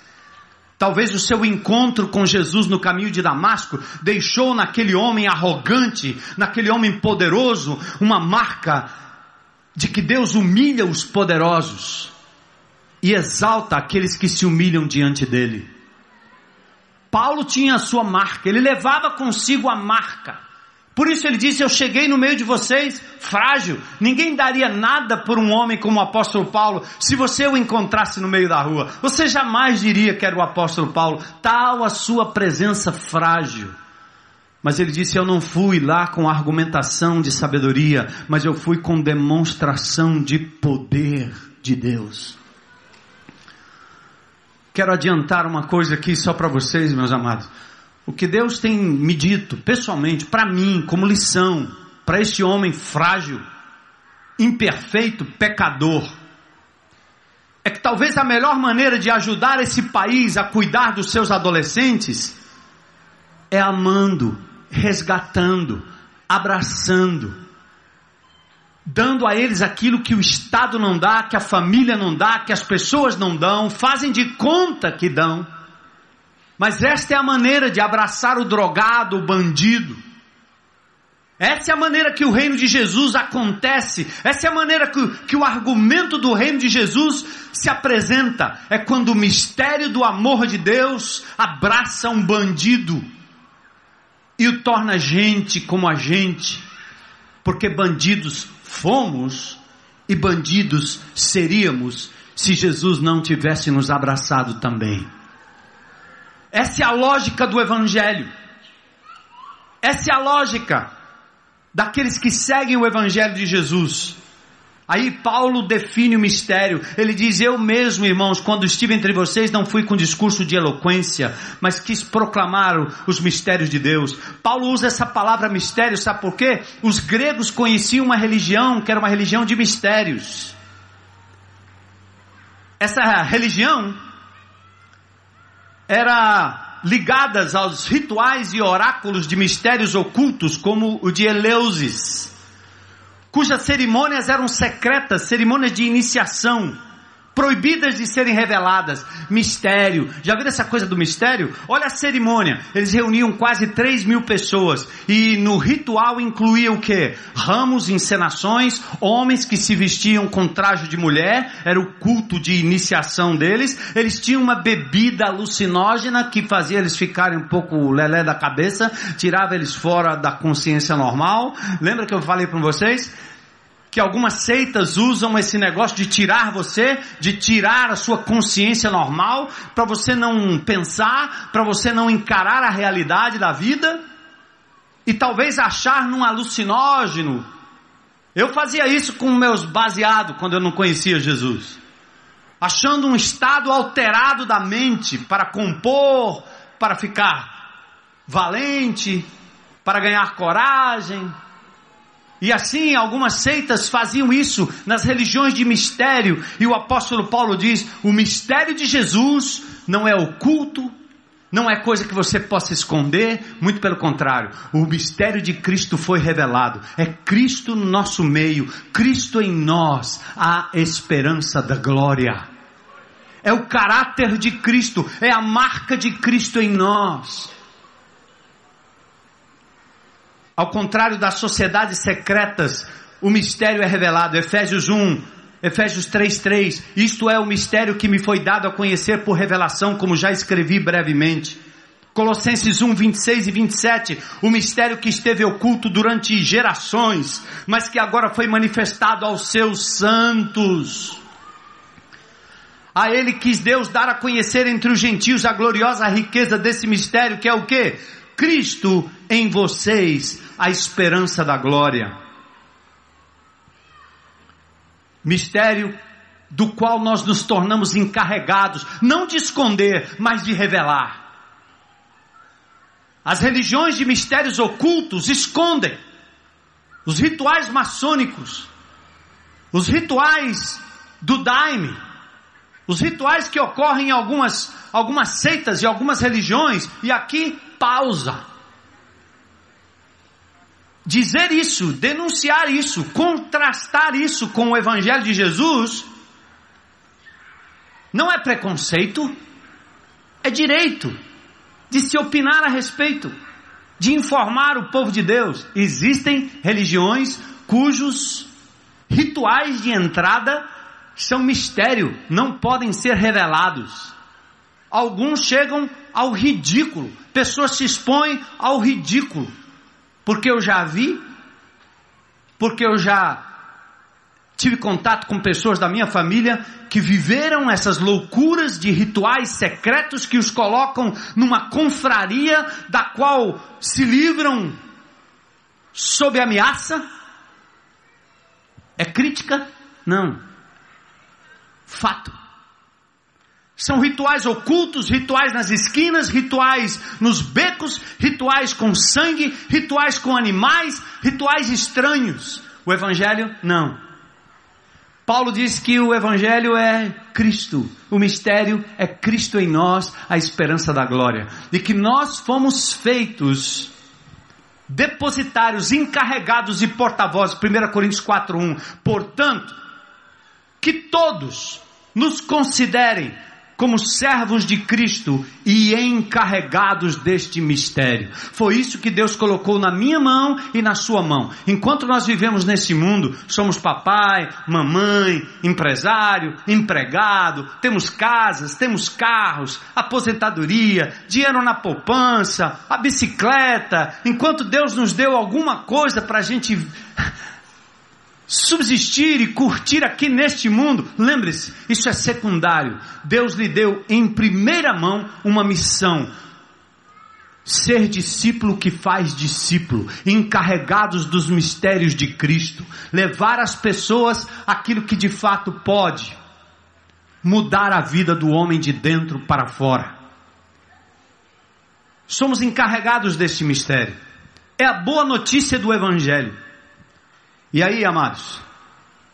Talvez o seu encontro com Jesus no caminho de Damasco deixou naquele homem arrogante, naquele homem poderoso, uma marca de que Deus humilha os poderosos e exalta aqueles que se humilham diante dele. Paulo tinha a sua marca, ele levava consigo a marca. Por isso ele disse: Eu cheguei no meio de vocês frágil. Ninguém daria nada por um homem como o apóstolo Paulo se você o encontrasse no meio da rua. Você jamais diria que era o apóstolo Paulo, tal a sua presença frágil. Mas ele disse: Eu não fui lá com argumentação de sabedoria, mas eu fui com demonstração de poder de Deus. Quero adiantar uma coisa aqui só para vocês, meus amados. O que Deus tem me dito pessoalmente, para mim, como lição, para este homem frágil, imperfeito, pecador, é que talvez a melhor maneira de ajudar esse país a cuidar dos seus adolescentes é amando resgatando, abraçando, dando a eles aquilo que o Estado não dá, que a família não dá, que as pessoas não dão, fazem de conta que dão. Mas esta é a maneira de abraçar o drogado, o bandido. Essa é a maneira que o reino de Jesus acontece. Essa é a maneira que, que o argumento do reino de Jesus se apresenta. É quando o mistério do amor de Deus abraça um bandido e o torna gente como a gente, porque bandidos fomos e bandidos seríamos se Jesus não tivesse nos abraçado também. Essa é a lógica do Evangelho. Essa é a lógica daqueles que seguem o Evangelho de Jesus. Aí Paulo define o mistério. Ele diz: Eu mesmo, irmãos, quando estive entre vocês, não fui com discurso de eloquência, mas quis proclamar os mistérios de Deus. Paulo usa essa palavra mistério, sabe por quê? Os gregos conheciam uma religião que era uma religião de mistérios. Essa religião era ligada aos rituais e oráculos de mistérios ocultos, como o de Eleusis cujas cerimônias eram secretas, cerimônias de iniciação proibidas de serem reveladas. Mistério. Já viram essa coisa do mistério? Olha a cerimônia. Eles reuniam quase 3 mil pessoas. E no ritual incluía o que? Ramos, encenações, homens que se vestiam com traje de mulher. Era o culto de iniciação deles. Eles tinham uma bebida alucinógena que fazia eles ficarem um pouco lelé da cabeça, tirava eles fora da consciência normal. Lembra que eu falei para vocês? Que algumas seitas usam esse negócio de tirar você, de tirar a sua consciência normal, para você não pensar, para você não encarar a realidade da vida, e talvez achar num alucinógeno. Eu fazia isso com meus baseados quando eu não conhecia Jesus, achando um estado alterado da mente para compor, para ficar valente, para ganhar coragem e assim, algumas seitas faziam isso nas religiões de mistério, e o apóstolo Paulo diz: o mistério de Jesus não é oculto, não é coisa que você possa esconder, muito pelo contrário, o mistério de Cristo foi revelado, é Cristo no nosso meio, Cristo em nós, a esperança da glória. é o caráter de Cristo, é a marca de Cristo em nós. Ao contrário das sociedades secretas, o mistério é revelado. Efésios 1, Efésios 3:3. Isto é o mistério que me foi dado a conhecer por revelação, como já escrevi brevemente. Colossenses 1, 26 e 27, o mistério que esteve oculto durante gerações, mas que agora foi manifestado aos seus santos. A ele quis Deus dar a conhecer entre os gentios a gloriosa riqueza desse mistério, que é o que? Cristo em vocês, a esperança da glória. Mistério do qual nós nos tornamos encarregados, não de esconder, mas de revelar. As religiões de mistérios ocultos escondem os rituais maçônicos, os rituais do daime, os rituais que ocorrem em algumas, algumas seitas e algumas religiões, e aqui pausa. Dizer isso, denunciar isso, contrastar isso com o Evangelho de Jesus, não é preconceito, é direito de se opinar a respeito, de informar o povo de Deus. Existem religiões cujos rituais de entrada são mistério, não podem ser revelados. Alguns chegam ao ridículo, pessoas se expõem ao ridículo, porque eu já vi, porque eu já tive contato com pessoas da minha família que viveram essas loucuras de rituais secretos que os colocam numa confraria da qual se livram sob ameaça. É crítica? Não. Fato. São rituais ocultos, rituais nas esquinas, rituais nos becos, rituais com sangue, rituais com animais, rituais estranhos. O Evangelho, não. Paulo diz que o Evangelho é Cristo, o mistério é Cristo em nós, a esperança da glória, e que nós fomos feitos depositários, encarregados e porta-vozes, 1 Coríntios 4:1. Portanto, que todos nos considerem como servos de Cristo e encarregados deste mistério. Foi isso que Deus colocou na minha mão e na sua mão. Enquanto nós vivemos nesse mundo, somos papai, mamãe, empresário, empregado, temos casas, temos carros, aposentadoria, dinheiro na poupança, a bicicleta. Enquanto Deus nos deu alguma coisa para a gente subsistir e curtir aqui neste mundo, lembre-se, isso é secundário. Deus lhe deu em primeira mão uma missão. Ser discípulo que faz discípulo, encarregados dos mistérios de Cristo, levar às pessoas aquilo que de fato pode mudar a vida do homem de dentro para fora. Somos encarregados deste mistério. É a boa notícia do Evangelho. E aí, amados,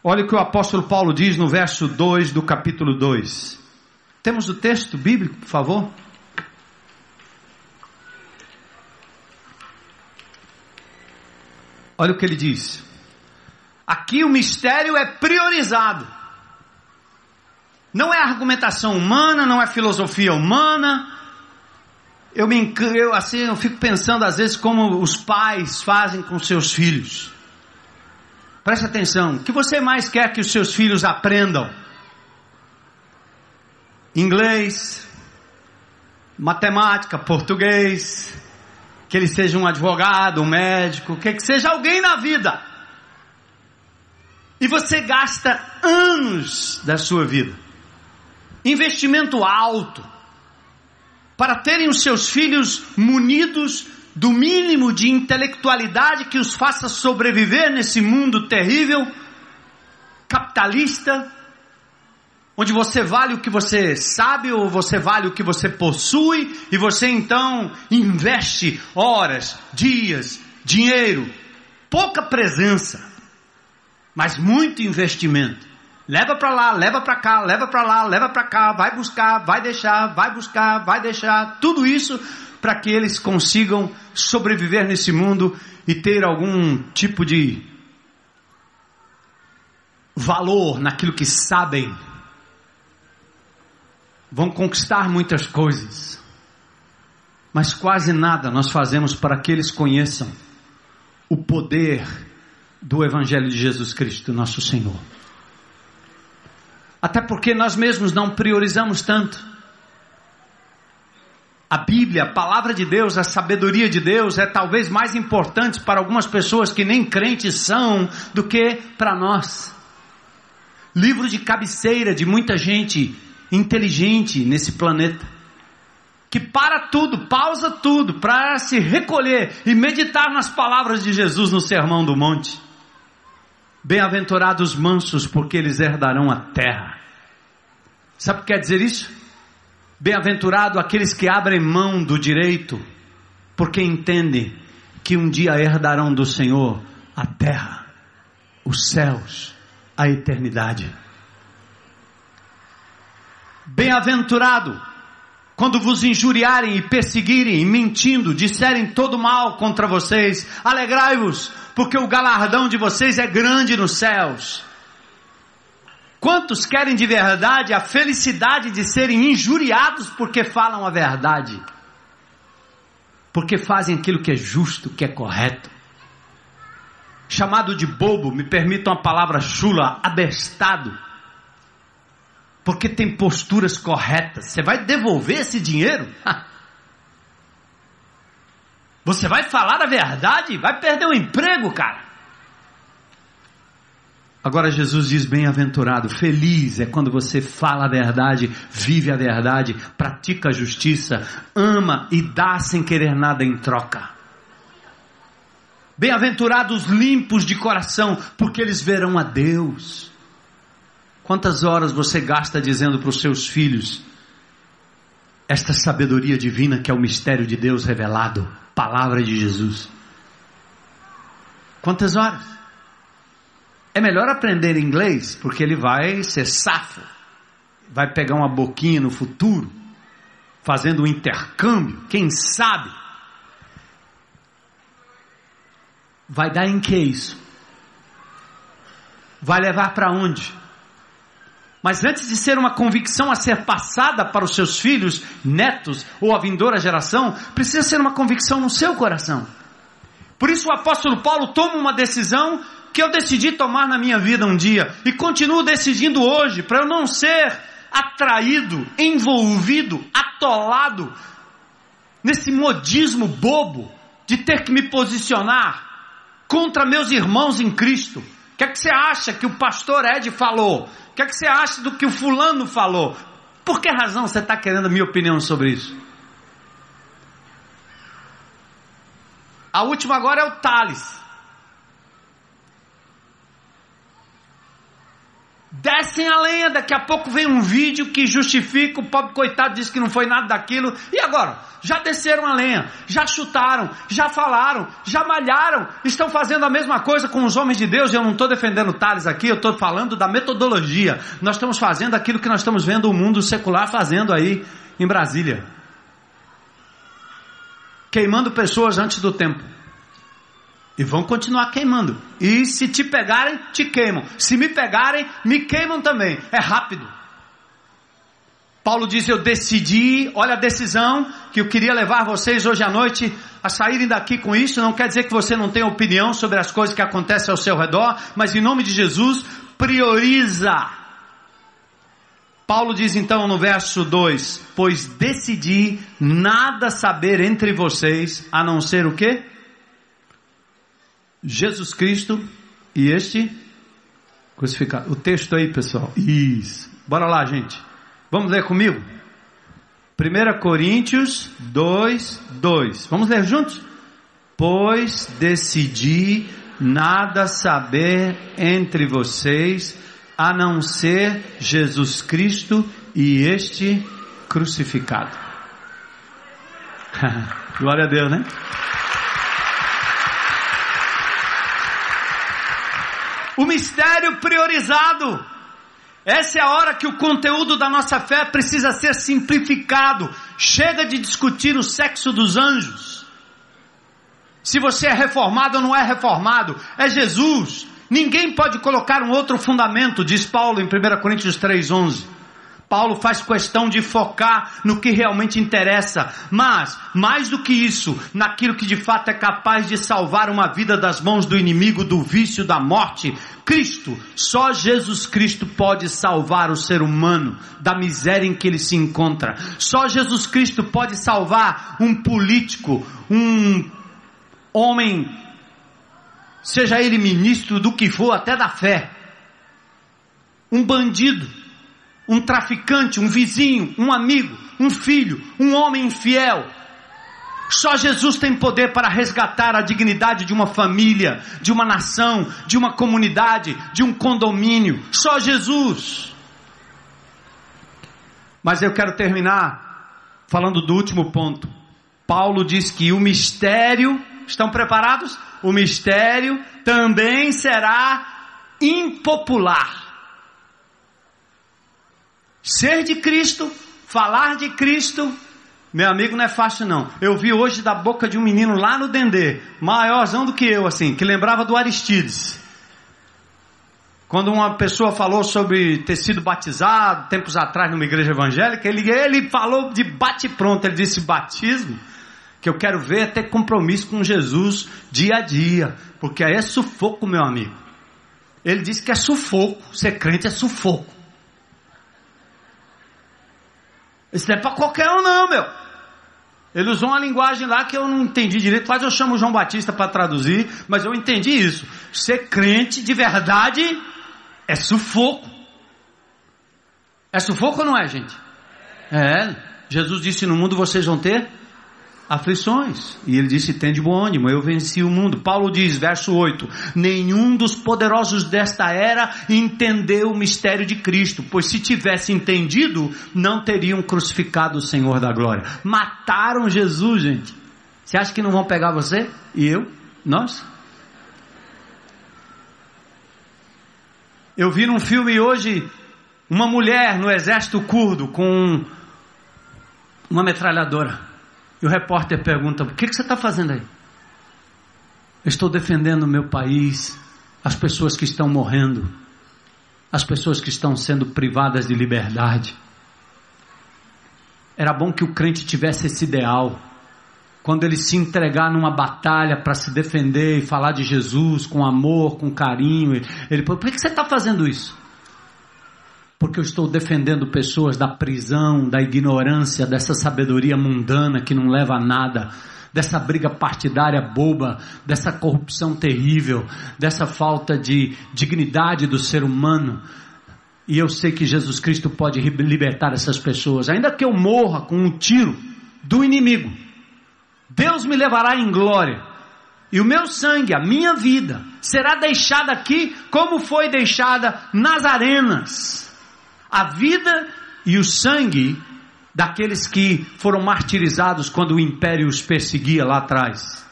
olha o que o apóstolo Paulo diz no verso 2 do capítulo 2. Temos o texto bíblico, por favor? Olha o que ele diz. Aqui o mistério é priorizado. Não é argumentação humana, não é filosofia humana. Eu me eu assim, eu fico pensando às vezes como os pais fazem com seus filhos. Preste atenção. O que você mais quer que os seus filhos aprendam? Inglês, matemática, português, que ele seja um advogado, um médico, que, que seja alguém na vida. E você gasta anos da sua vida, investimento alto, para terem os seus filhos munidos do mínimo de intelectualidade que os faça sobreviver nesse mundo terrível, capitalista, onde você vale o que você sabe ou você vale o que você possui e você então investe horas, dias, dinheiro, pouca presença, mas muito investimento. Leva para lá, leva para cá, leva para lá, leva para cá, vai buscar, vai deixar, vai buscar, vai deixar, tudo isso para que eles consigam sobreviver nesse mundo e ter algum tipo de valor naquilo que sabem. vão conquistar muitas coisas, mas quase nada nós fazemos para que eles conheçam o poder do Evangelho de Jesus Cristo, nosso Senhor. Até porque nós mesmos não priorizamos tanto. A Bíblia, a palavra de Deus, a sabedoria de Deus é talvez mais importante para algumas pessoas que nem crentes são do que para nós. Livro de cabeceira de muita gente inteligente nesse planeta que para tudo, pausa tudo, para se recolher e meditar nas palavras de Jesus no Sermão do Monte. Bem-aventurados mansos, porque eles herdarão a terra. Sabe o que quer dizer isso? Bem-aventurado aqueles que abrem mão do direito, porque entendem que um dia herdarão do Senhor a terra, os céus, a eternidade. Bem-aventurado quando vos injuriarem e perseguirem, mentindo, disserem todo mal contra vocês, alegrai-vos, porque o galardão de vocês é grande nos céus. Quantos querem de verdade a felicidade de serem injuriados porque falam a verdade? Porque fazem aquilo que é justo, que é correto. Chamado de bobo, me permitam a palavra chula, abestado porque tem posturas corretas. Você vai devolver esse dinheiro? Você vai falar a verdade? Vai perder o emprego, cara. Agora Jesus diz: bem-aventurado, feliz é quando você fala a verdade, vive a verdade, pratica a justiça, ama e dá sem querer nada em troca. Bem-aventurados limpos de coração, porque eles verão a Deus. Quantas horas você gasta dizendo para os seus filhos esta sabedoria divina que é o mistério de Deus revelado, palavra de Jesus? Quantas horas? É melhor aprender inglês, porque ele vai ser safo, vai pegar uma boquinha no futuro, fazendo um intercâmbio, quem sabe? Vai dar em que isso? Vai levar para onde? Mas antes de ser uma convicção a ser passada para os seus filhos, netos ou a vindoura geração, precisa ser uma convicção no seu coração. Por isso o apóstolo Paulo toma uma decisão que eu decidi tomar na minha vida um dia e continuo decidindo hoje para eu não ser atraído, envolvido, atolado nesse modismo bobo de ter que me posicionar contra meus irmãos em Cristo. O que é que você acha que o pastor Ed falou? O que, é que você acha do que o fulano falou? Por que razão você está querendo a minha opinião sobre isso? A última agora é o Thales. Descem a lenha, daqui a pouco vem um vídeo que justifica, o pobre coitado diz que não foi nada daquilo. E agora? Já desceram a lenha, já chutaram, já falaram, já malharam, estão fazendo a mesma coisa com os homens de Deus. Eu não estou defendendo Tales aqui, eu estou falando da metodologia. Nós estamos fazendo aquilo que nós estamos vendo o mundo secular fazendo aí em Brasília queimando pessoas antes do tempo. E vão continuar queimando. E se te pegarem, te queimam. Se me pegarem, me queimam também. É rápido. Paulo diz: Eu decidi, olha a decisão que eu queria levar vocês hoje à noite a saírem daqui com isso. Não quer dizer que você não tenha opinião sobre as coisas que acontecem ao seu redor, mas em nome de Jesus, prioriza. Paulo diz então no verso 2: Pois decidi nada saber entre vocês, a não ser o que? Jesus Cristo e este crucificado. O texto aí, pessoal. Isso. Bora lá, gente. Vamos ler comigo? 1 Coríntios 2, 2. Vamos ler juntos? Pois decidi nada saber entre vocês a não ser Jesus Cristo e este crucificado. [laughs] Glória a Deus, né? O mistério priorizado. Essa é a hora que o conteúdo da nossa fé precisa ser simplificado. Chega de discutir o sexo dos anjos. Se você é reformado ou não é reformado, é Jesus. Ninguém pode colocar um outro fundamento, diz Paulo em 1 Coríntios 3,11. Paulo faz questão de focar no que realmente interessa, mas, mais do que isso, naquilo que de fato é capaz de salvar uma vida das mãos do inimigo, do vício, da morte. Cristo, só Jesus Cristo pode salvar o ser humano da miséria em que ele se encontra. Só Jesus Cristo pode salvar um político, um homem, seja ele ministro do que for, até da fé, um bandido um traficante, um vizinho, um amigo, um filho, um homem infiel. Só Jesus tem poder para resgatar a dignidade de uma família, de uma nação, de uma comunidade, de um condomínio. Só Jesus. Mas eu quero terminar falando do último ponto. Paulo diz que o mistério, estão preparados? O mistério também será impopular. Ser de Cristo, falar de Cristo, meu amigo, não é fácil não. Eu vi hoje da boca de um menino lá no Dendê, maiorzão do que eu, assim, que lembrava do Aristides. Quando uma pessoa falou sobre ter sido batizado tempos atrás numa igreja evangélica, ele, ele falou de bate-pronto. Ele disse: batismo, que eu quero ver é ter compromisso com Jesus dia a dia, porque aí é sufoco, meu amigo. Ele disse que é sufoco, ser crente é sufoco. Isso não é para qualquer um, não, meu. Ele usou uma linguagem lá que eu não entendi direito. Quase eu chamo o João Batista para traduzir, mas eu entendi isso. Ser crente de verdade é sufoco. É sufoco ou não é, gente? É. Jesus disse: No mundo vocês vão ter aflições. E ele disse: Tem de bom ânimo, eu venci o mundo. Paulo diz, verso 8: Nenhum dos poderosos desta era entendeu o mistério de Cristo, pois se tivesse entendido, não teriam crucificado o Senhor da glória. Mataram Jesus, gente. Você acha que não vão pegar você? E eu? Nós? Eu vi num filme hoje uma mulher no exército curdo com uma metralhadora. E o repórter pergunta: O que, que você está fazendo aí? Eu estou defendendo o meu país, as pessoas que estão morrendo, as pessoas que estão sendo privadas de liberdade. Era bom que o crente tivesse esse ideal. Quando ele se entregar numa batalha para se defender e falar de Jesus com amor, com carinho, ele falou: por que você está fazendo isso? Porque eu estou defendendo pessoas da prisão, da ignorância, dessa sabedoria mundana que não leva a nada, dessa briga partidária boba, dessa corrupção terrível, dessa falta de dignidade do ser humano. E eu sei que Jesus Cristo pode libertar essas pessoas, ainda que eu morra com um tiro do inimigo. Deus me levará em glória. E o meu sangue, a minha vida, será deixada aqui como foi deixada nas arenas a vida e o sangue daqueles que foram martirizados quando o império os perseguia lá atrás.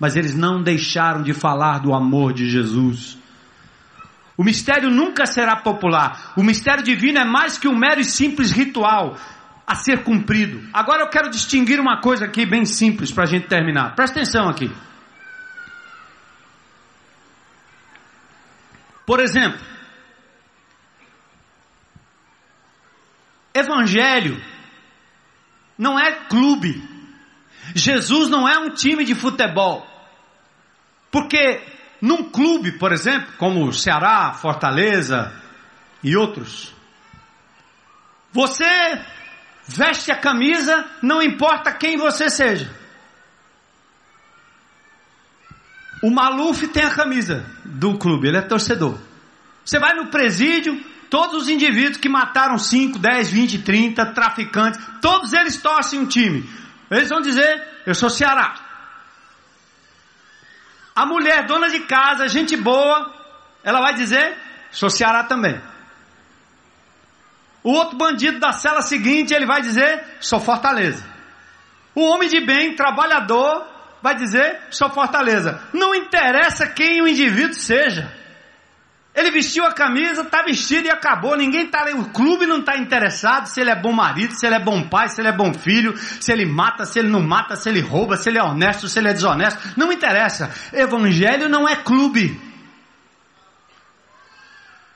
Mas eles não deixaram de falar do amor de Jesus. O mistério nunca será popular. O mistério divino é mais que um mero e simples ritual a ser cumprido. Agora eu quero distinguir uma coisa aqui bem simples para a gente terminar. Presta atenção aqui. Por exemplo, Evangelho não é clube. Jesus não é um time de futebol. Porque num clube, por exemplo, como Ceará, Fortaleza e outros, você veste a camisa, não importa quem você seja. O Maluf tem a camisa do clube, ele é torcedor. Você vai no presídio, Todos os indivíduos que mataram 5, 10, 20, 30 traficantes, todos eles torcem um time. Eles vão dizer: Eu sou Ceará. A mulher, dona de casa, gente boa, ela vai dizer: Sou Ceará também. O outro bandido da cela seguinte, ele vai dizer: Sou Fortaleza. O homem de bem, trabalhador, vai dizer: Sou Fortaleza. Não interessa quem o indivíduo seja. Ele vestiu a camisa, está vestido e acabou. Ninguém está o clube não está interessado se ele é bom marido, se ele é bom pai, se ele é bom filho, se ele mata, se ele não mata, se ele rouba, se ele é honesto, se ele é desonesto. Não interessa. Evangelho não é clube.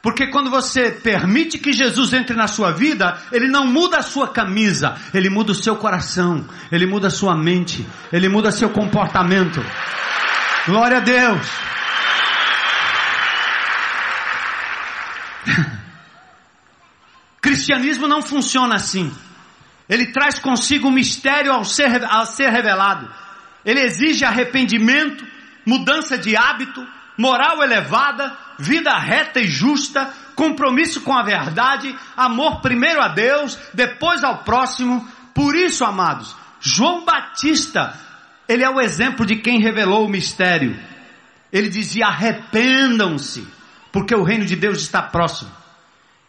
Porque quando você permite que Jesus entre na sua vida, ele não muda a sua camisa, ele muda o seu coração, ele muda a sua mente, ele muda seu comportamento. Glória a Deus. [laughs] Cristianismo não funciona assim. Ele traz consigo um mistério ao ser, ao ser revelado. Ele exige arrependimento, mudança de hábito, moral elevada, vida reta e justa, compromisso com a verdade, amor primeiro a Deus, depois ao próximo. Por isso, amados, João Batista, ele é o exemplo de quem revelou o mistério. Ele dizia: arrependam-se, porque o reino de Deus está próximo.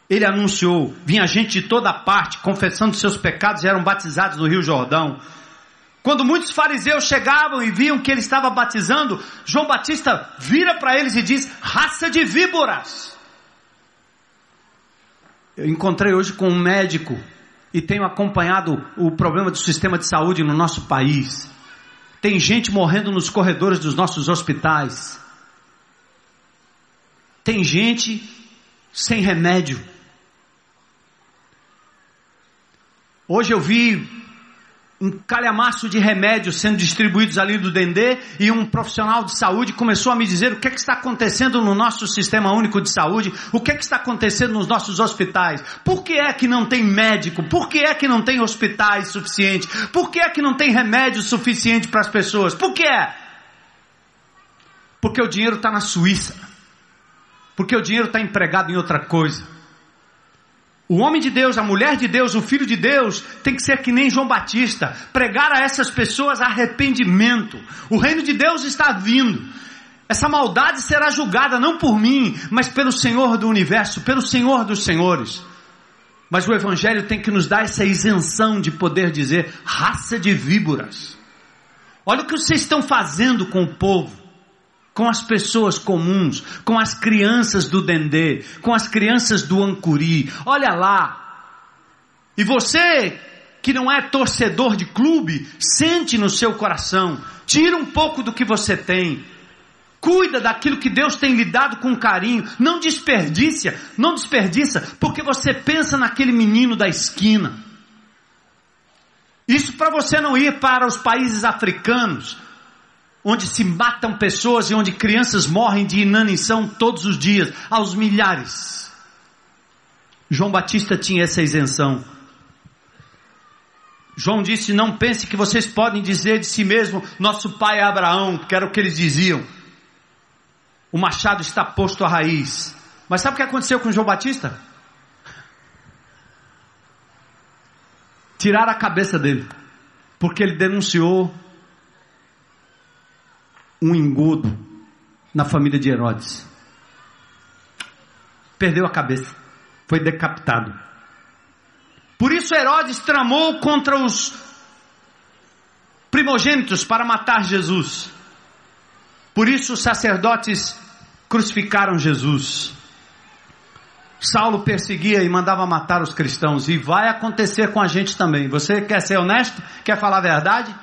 Ele anunciou, vinha gente de toda parte, confessando seus pecados e eram batizados no Rio Jordão. Quando muitos fariseus chegavam e viam que ele estava batizando, João Batista vira para eles e diz: raça de víboras. Eu encontrei hoje com um médico e tenho acompanhado o problema do sistema de saúde no nosso país. Tem gente morrendo nos corredores dos nossos hospitais. Tem gente sem remédio. Hoje eu vi um calhamaço de remédios sendo distribuídos ali do Dendê e um profissional de saúde começou a me dizer o que, é que está acontecendo no nosso sistema único de saúde, o que, é que está acontecendo nos nossos hospitais, por que é que não tem médico, por que é que não tem hospitais suficientes, por que é que não tem remédio suficiente para as pessoas, por que é? Porque o dinheiro está na Suíça, porque o dinheiro está empregado em outra coisa. O homem de Deus, a mulher de Deus, o filho de Deus tem que ser que nem João Batista, pregar a essas pessoas arrependimento. O reino de Deus está vindo. Essa maldade será julgada não por mim, mas pelo Senhor do universo, pelo Senhor dos senhores. Mas o Evangelho tem que nos dar essa isenção de poder dizer raça de víboras. Olha o que vocês estão fazendo com o povo com as pessoas comuns, com as crianças do Dendê, com as crianças do Ancuri. Olha lá. E você que não é torcedor de clube, sente no seu coração, tira um pouco do que você tem. Cuida daquilo que Deus tem lhe dado com carinho. Não desperdiça, não desperdiça, porque você pensa naquele menino da esquina. Isso para você não ir para os países africanos, onde se matam pessoas e onde crianças morrem de inanição todos os dias, aos milhares. João Batista tinha essa isenção. João disse: Não pense que vocês podem dizer de si mesmo, nosso pai é Abraão, que era o que eles diziam. O machado está posto à raiz. Mas sabe o que aconteceu com João Batista? Tiraram a cabeça dele, porque ele denunciou um engodo na família de Herodes. Perdeu a cabeça, foi decapitado. Por isso Herodes tramou contra os primogênitos para matar Jesus. Por isso os sacerdotes crucificaram Jesus. Saulo perseguia e mandava matar os cristãos, e vai acontecer com a gente também. Você quer ser honesto? Quer falar a verdade?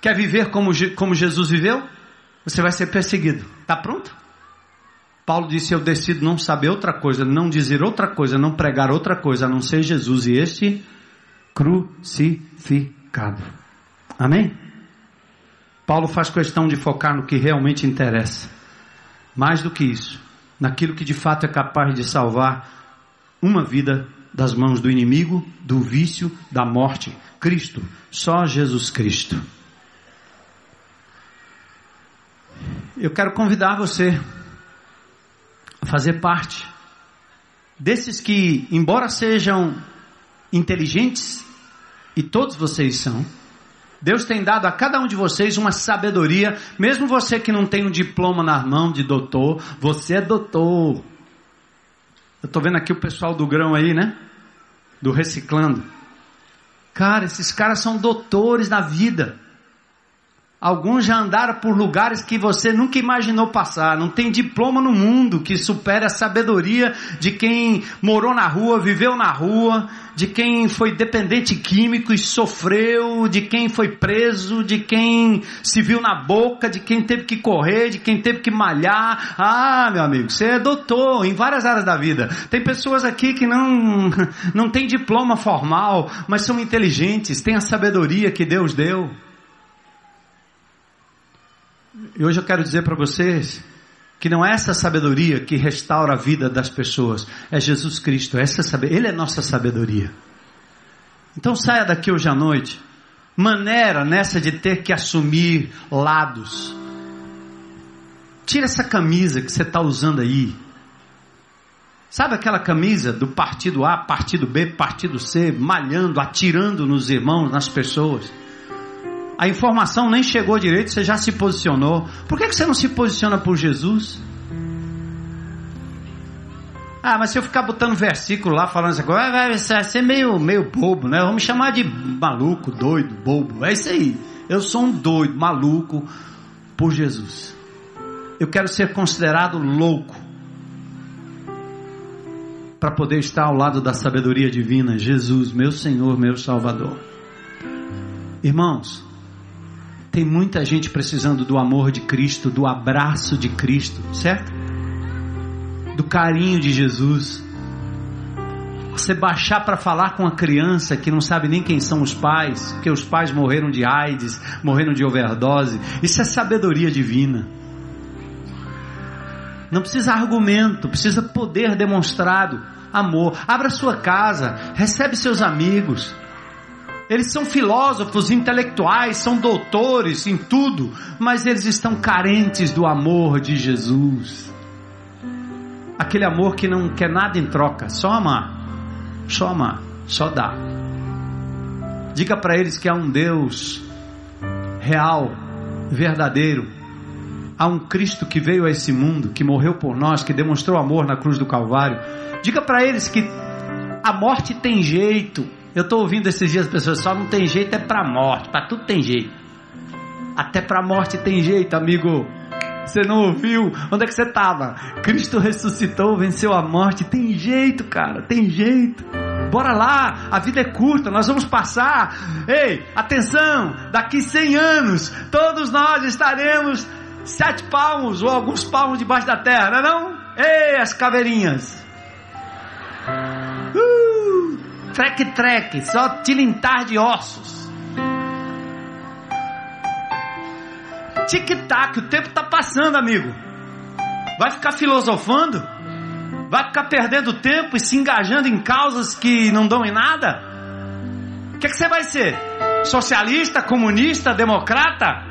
Quer viver como, como Jesus viveu? Você vai ser perseguido. Está pronto? Paulo disse: Eu decido não saber outra coisa, não dizer outra coisa, não pregar outra coisa, a não ser Jesus e este crucificado. Amém? Paulo faz questão de focar no que realmente interessa. Mais do que isso, naquilo que de fato é capaz de salvar uma vida das mãos do inimigo, do vício, da morte. Cristo, só Jesus Cristo. Eu quero convidar você a fazer parte desses que, embora sejam inteligentes, e todos vocês são, Deus tem dado a cada um de vocês uma sabedoria, mesmo você que não tem um diploma na mão de doutor, você é doutor. Eu estou vendo aqui o pessoal do grão aí, né? Do reciclando. Cara, esses caras são doutores na vida. Alguns já andaram por lugares que você nunca imaginou passar. Não tem diploma no mundo que supere a sabedoria de quem morou na rua, viveu na rua, de quem foi dependente químico e sofreu, de quem foi preso, de quem se viu na boca, de quem teve que correr, de quem teve que malhar. Ah, meu amigo, você é doutor em várias áreas da vida. Tem pessoas aqui que não, [laughs] não têm diploma formal, mas são inteligentes, têm a sabedoria que Deus deu. E hoje eu quero dizer para vocês que não é essa sabedoria que restaura a vida das pessoas, é Jesus Cristo, é essa Ele é nossa sabedoria. Então saia daqui hoje à noite, maneira nessa de ter que assumir lados. Tira essa camisa que você está usando aí. Sabe aquela camisa do partido A, partido B, partido C, malhando, atirando nos irmãos, nas pessoas? A informação nem chegou direito, você já se posicionou. Por que, que você não se posiciona por Jesus? Ah, mas se eu ficar botando versículo lá falando essa coisa, vai ser meio, meio bobo, né? Vamos me chamar de maluco, doido, bobo. É isso aí. Eu sou um doido, maluco por Jesus. Eu quero ser considerado louco para poder estar ao lado da sabedoria divina, Jesus, meu Senhor, meu Salvador. Irmãos, tem muita gente precisando do amor de Cristo, do abraço de Cristo, certo? Do carinho de Jesus. Você baixar para falar com a criança que não sabe nem quem são os pais, que os pais morreram de AIDS, morreram de overdose. Isso é sabedoria divina. Não precisa argumento, precisa poder demonstrado. Amor. Abra sua casa, recebe seus amigos. Eles são filósofos, intelectuais, são doutores em tudo, mas eles estão carentes do amor de Jesus. Aquele amor que não quer nada em troca, só amar, só amar, só dar. Diga para eles que há um Deus real, verdadeiro. Há um Cristo que veio a esse mundo, que morreu por nós, que demonstrou amor na cruz do Calvário. Diga para eles que a morte tem jeito, eu estou ouvindo esses dias as pessoas só não tem jeito é para morte, para tudo tem jeito. Até para morte tem jeito, amigo. Você não ouviu? Onde é que você estava? Cristo ressuscitou, venceu a morte. Tem jeito, cara, tem jeito. Bora lá, a vida é curta, nós vamos passar. Ei, atenção, daqui 100 anos, todos nós estaremos sete palmos ou alguns palmos debaixo da terra, não é não? Ei, as caveirinhas. Treque-treque, só tilintar de ossos. Tic-tac, o tempo está passando, amigo. Vai ficar filosofando? Vai ficar perdendo tempo e se engajando em causas que não dão em nada? O que, é que você vai ser? Socialista, comunista, democrata?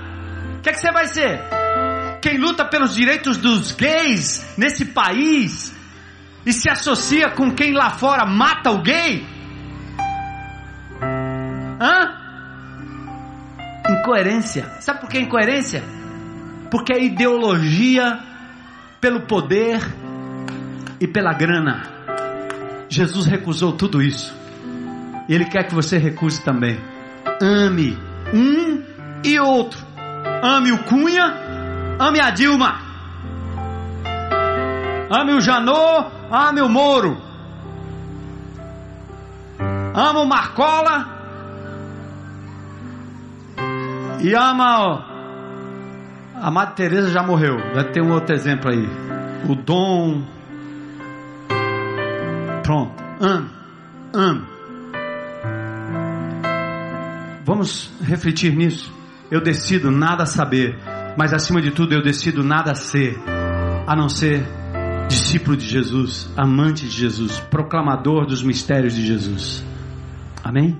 O que, é que você vai ser? Quem luta pelos direitos dos gays nesse país e se associa com quem lá fora mata o gay? Hã? Incoerência. Sabe por que incoerência? Porque é ideologia pelo poder e pela grana. Jesus recusou tudo isso. E Ele quer que você recuse também. Ame um e outro. Ame o Cunha, ame a Dilma. Ame o Janot, ame o Moro. Ame o Marcola, e ama. A Madre Teresa já morreu. Vai ter um outro exemplo aí. O Dom. Pronto. Ame. Ame. Vamos refletir nisso. Eu decido nada saber, mas acima de tudo eu decido nada ser, a não ser discípulo de Jesus, amante de Jesus, proclamador dos mistérios de Jesus. Amém?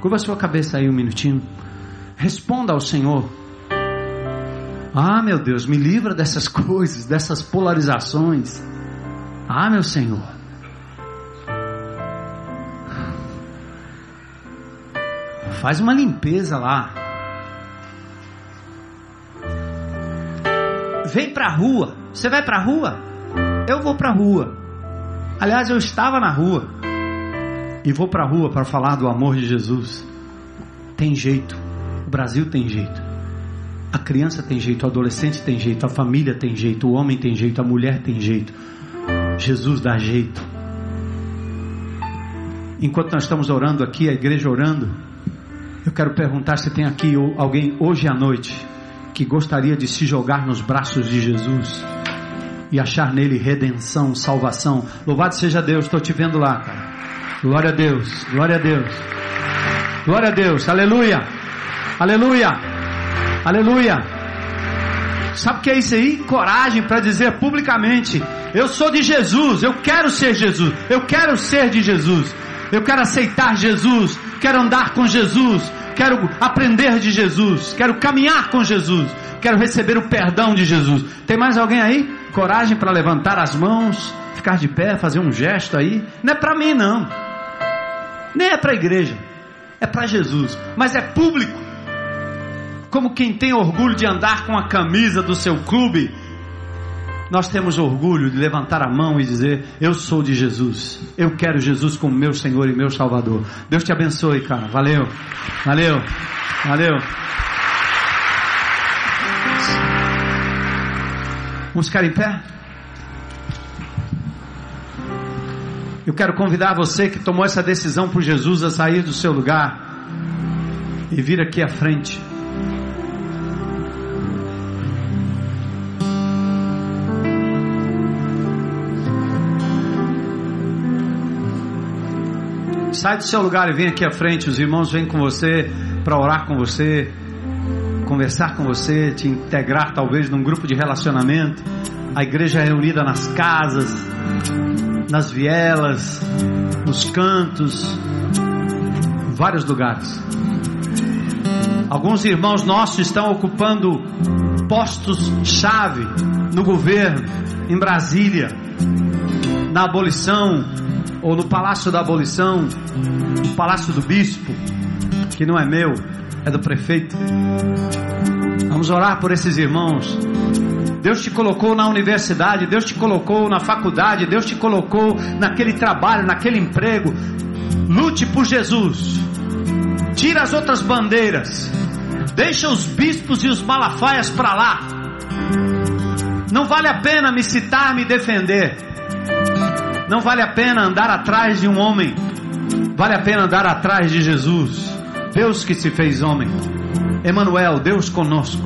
Curva a sua cabeça aí um minutinho. Responda ao Senhor. Ah, meu Deus, me livra dessas [laughs] coisas, dessas polarizações. Ah, meu Senhor. Faz uma limpeza lá. Vem para a rua. Você vai para a rua? Eu vou para a rua. Aliás, eu estava na rua. E vou para a rua para falar do amor de Jesus. Tem jeito. Brasil tem jeito. A criança tem jeito, o adolescente tem jeito, a família tem jeito, o homem tem jeito, a mulher tem jeito. Jesus dá jeito. Enquanto nós estamos orando aqui, a igreja orando, eu quero perguntar se tem aqui alguém hoje à noite que gostaria de se jogar nos braços de Jesus e achar nele redenção, salvação. Louvado seja Deus, estou te vendo lá, cara. Glória a Deus, glória a Deus, glória a Deus, aleluia, aleluia, aleluia. Sabe o que é isso aí? Coragem para dizer publicamente: Eu sou de Jesus, eu quero ser Jesus, eu quero ser de Jesus, eu quero aceitar Jesus, quero andar com Jesus, quero aprender de Jesus, quero caminhar com Jesus, quero receber o perdão de Jesus. Tem mais alguém aí? Coragem para levantar as mãos, ficar de pé, fazer um gesto aí? Não é para mim, não. Nem é para a igreja, é para Jesus, mas é público. Como quem tem orgulho de andar com a camisa do seu clube, nós temos orgulho de levantar a mão e dizer: Eu sou de Jesus, eu quero Jesus como meu Senhor e meu Salvador. Deus te abençoe, cara. Valeu, valeu, valeu. Vamos ficar em pé? Eu quero convidar você que tomou essa decisão por Jesus a sair do seu lugar e vir aqui à frente. Sai do seu lugar e vem aqui à frente. Os irmãos vêm com você para orar com você, conversar com você, te integrar talvez num grupo de relacionamento. A igreja é reunida nas casas, nas vielas, nos cantos, vários lugares. Alguns irmãos nossos estão ocupando postos-chave no governo, em Brasília, na abolição, ou no Palácio da Abolição, no Palácio do Bispo, que não é meu, é do prefeito. Vamos orar por esses irmãos Deus te colocou na universidade, Deus te colocou na faculdade, Deus te colocou naquele trabalho, naquele emprego. Lute por Jesus. Tira as outras bandeiras. Deixa os bispos e os malafaias para lá. Não vale a pena me citar, me defender. Não vale a pena andar atrás de um homem. Vale a pena andar atrás de Jesus. Deus que se fez homem. Emanuel, Deus conosco.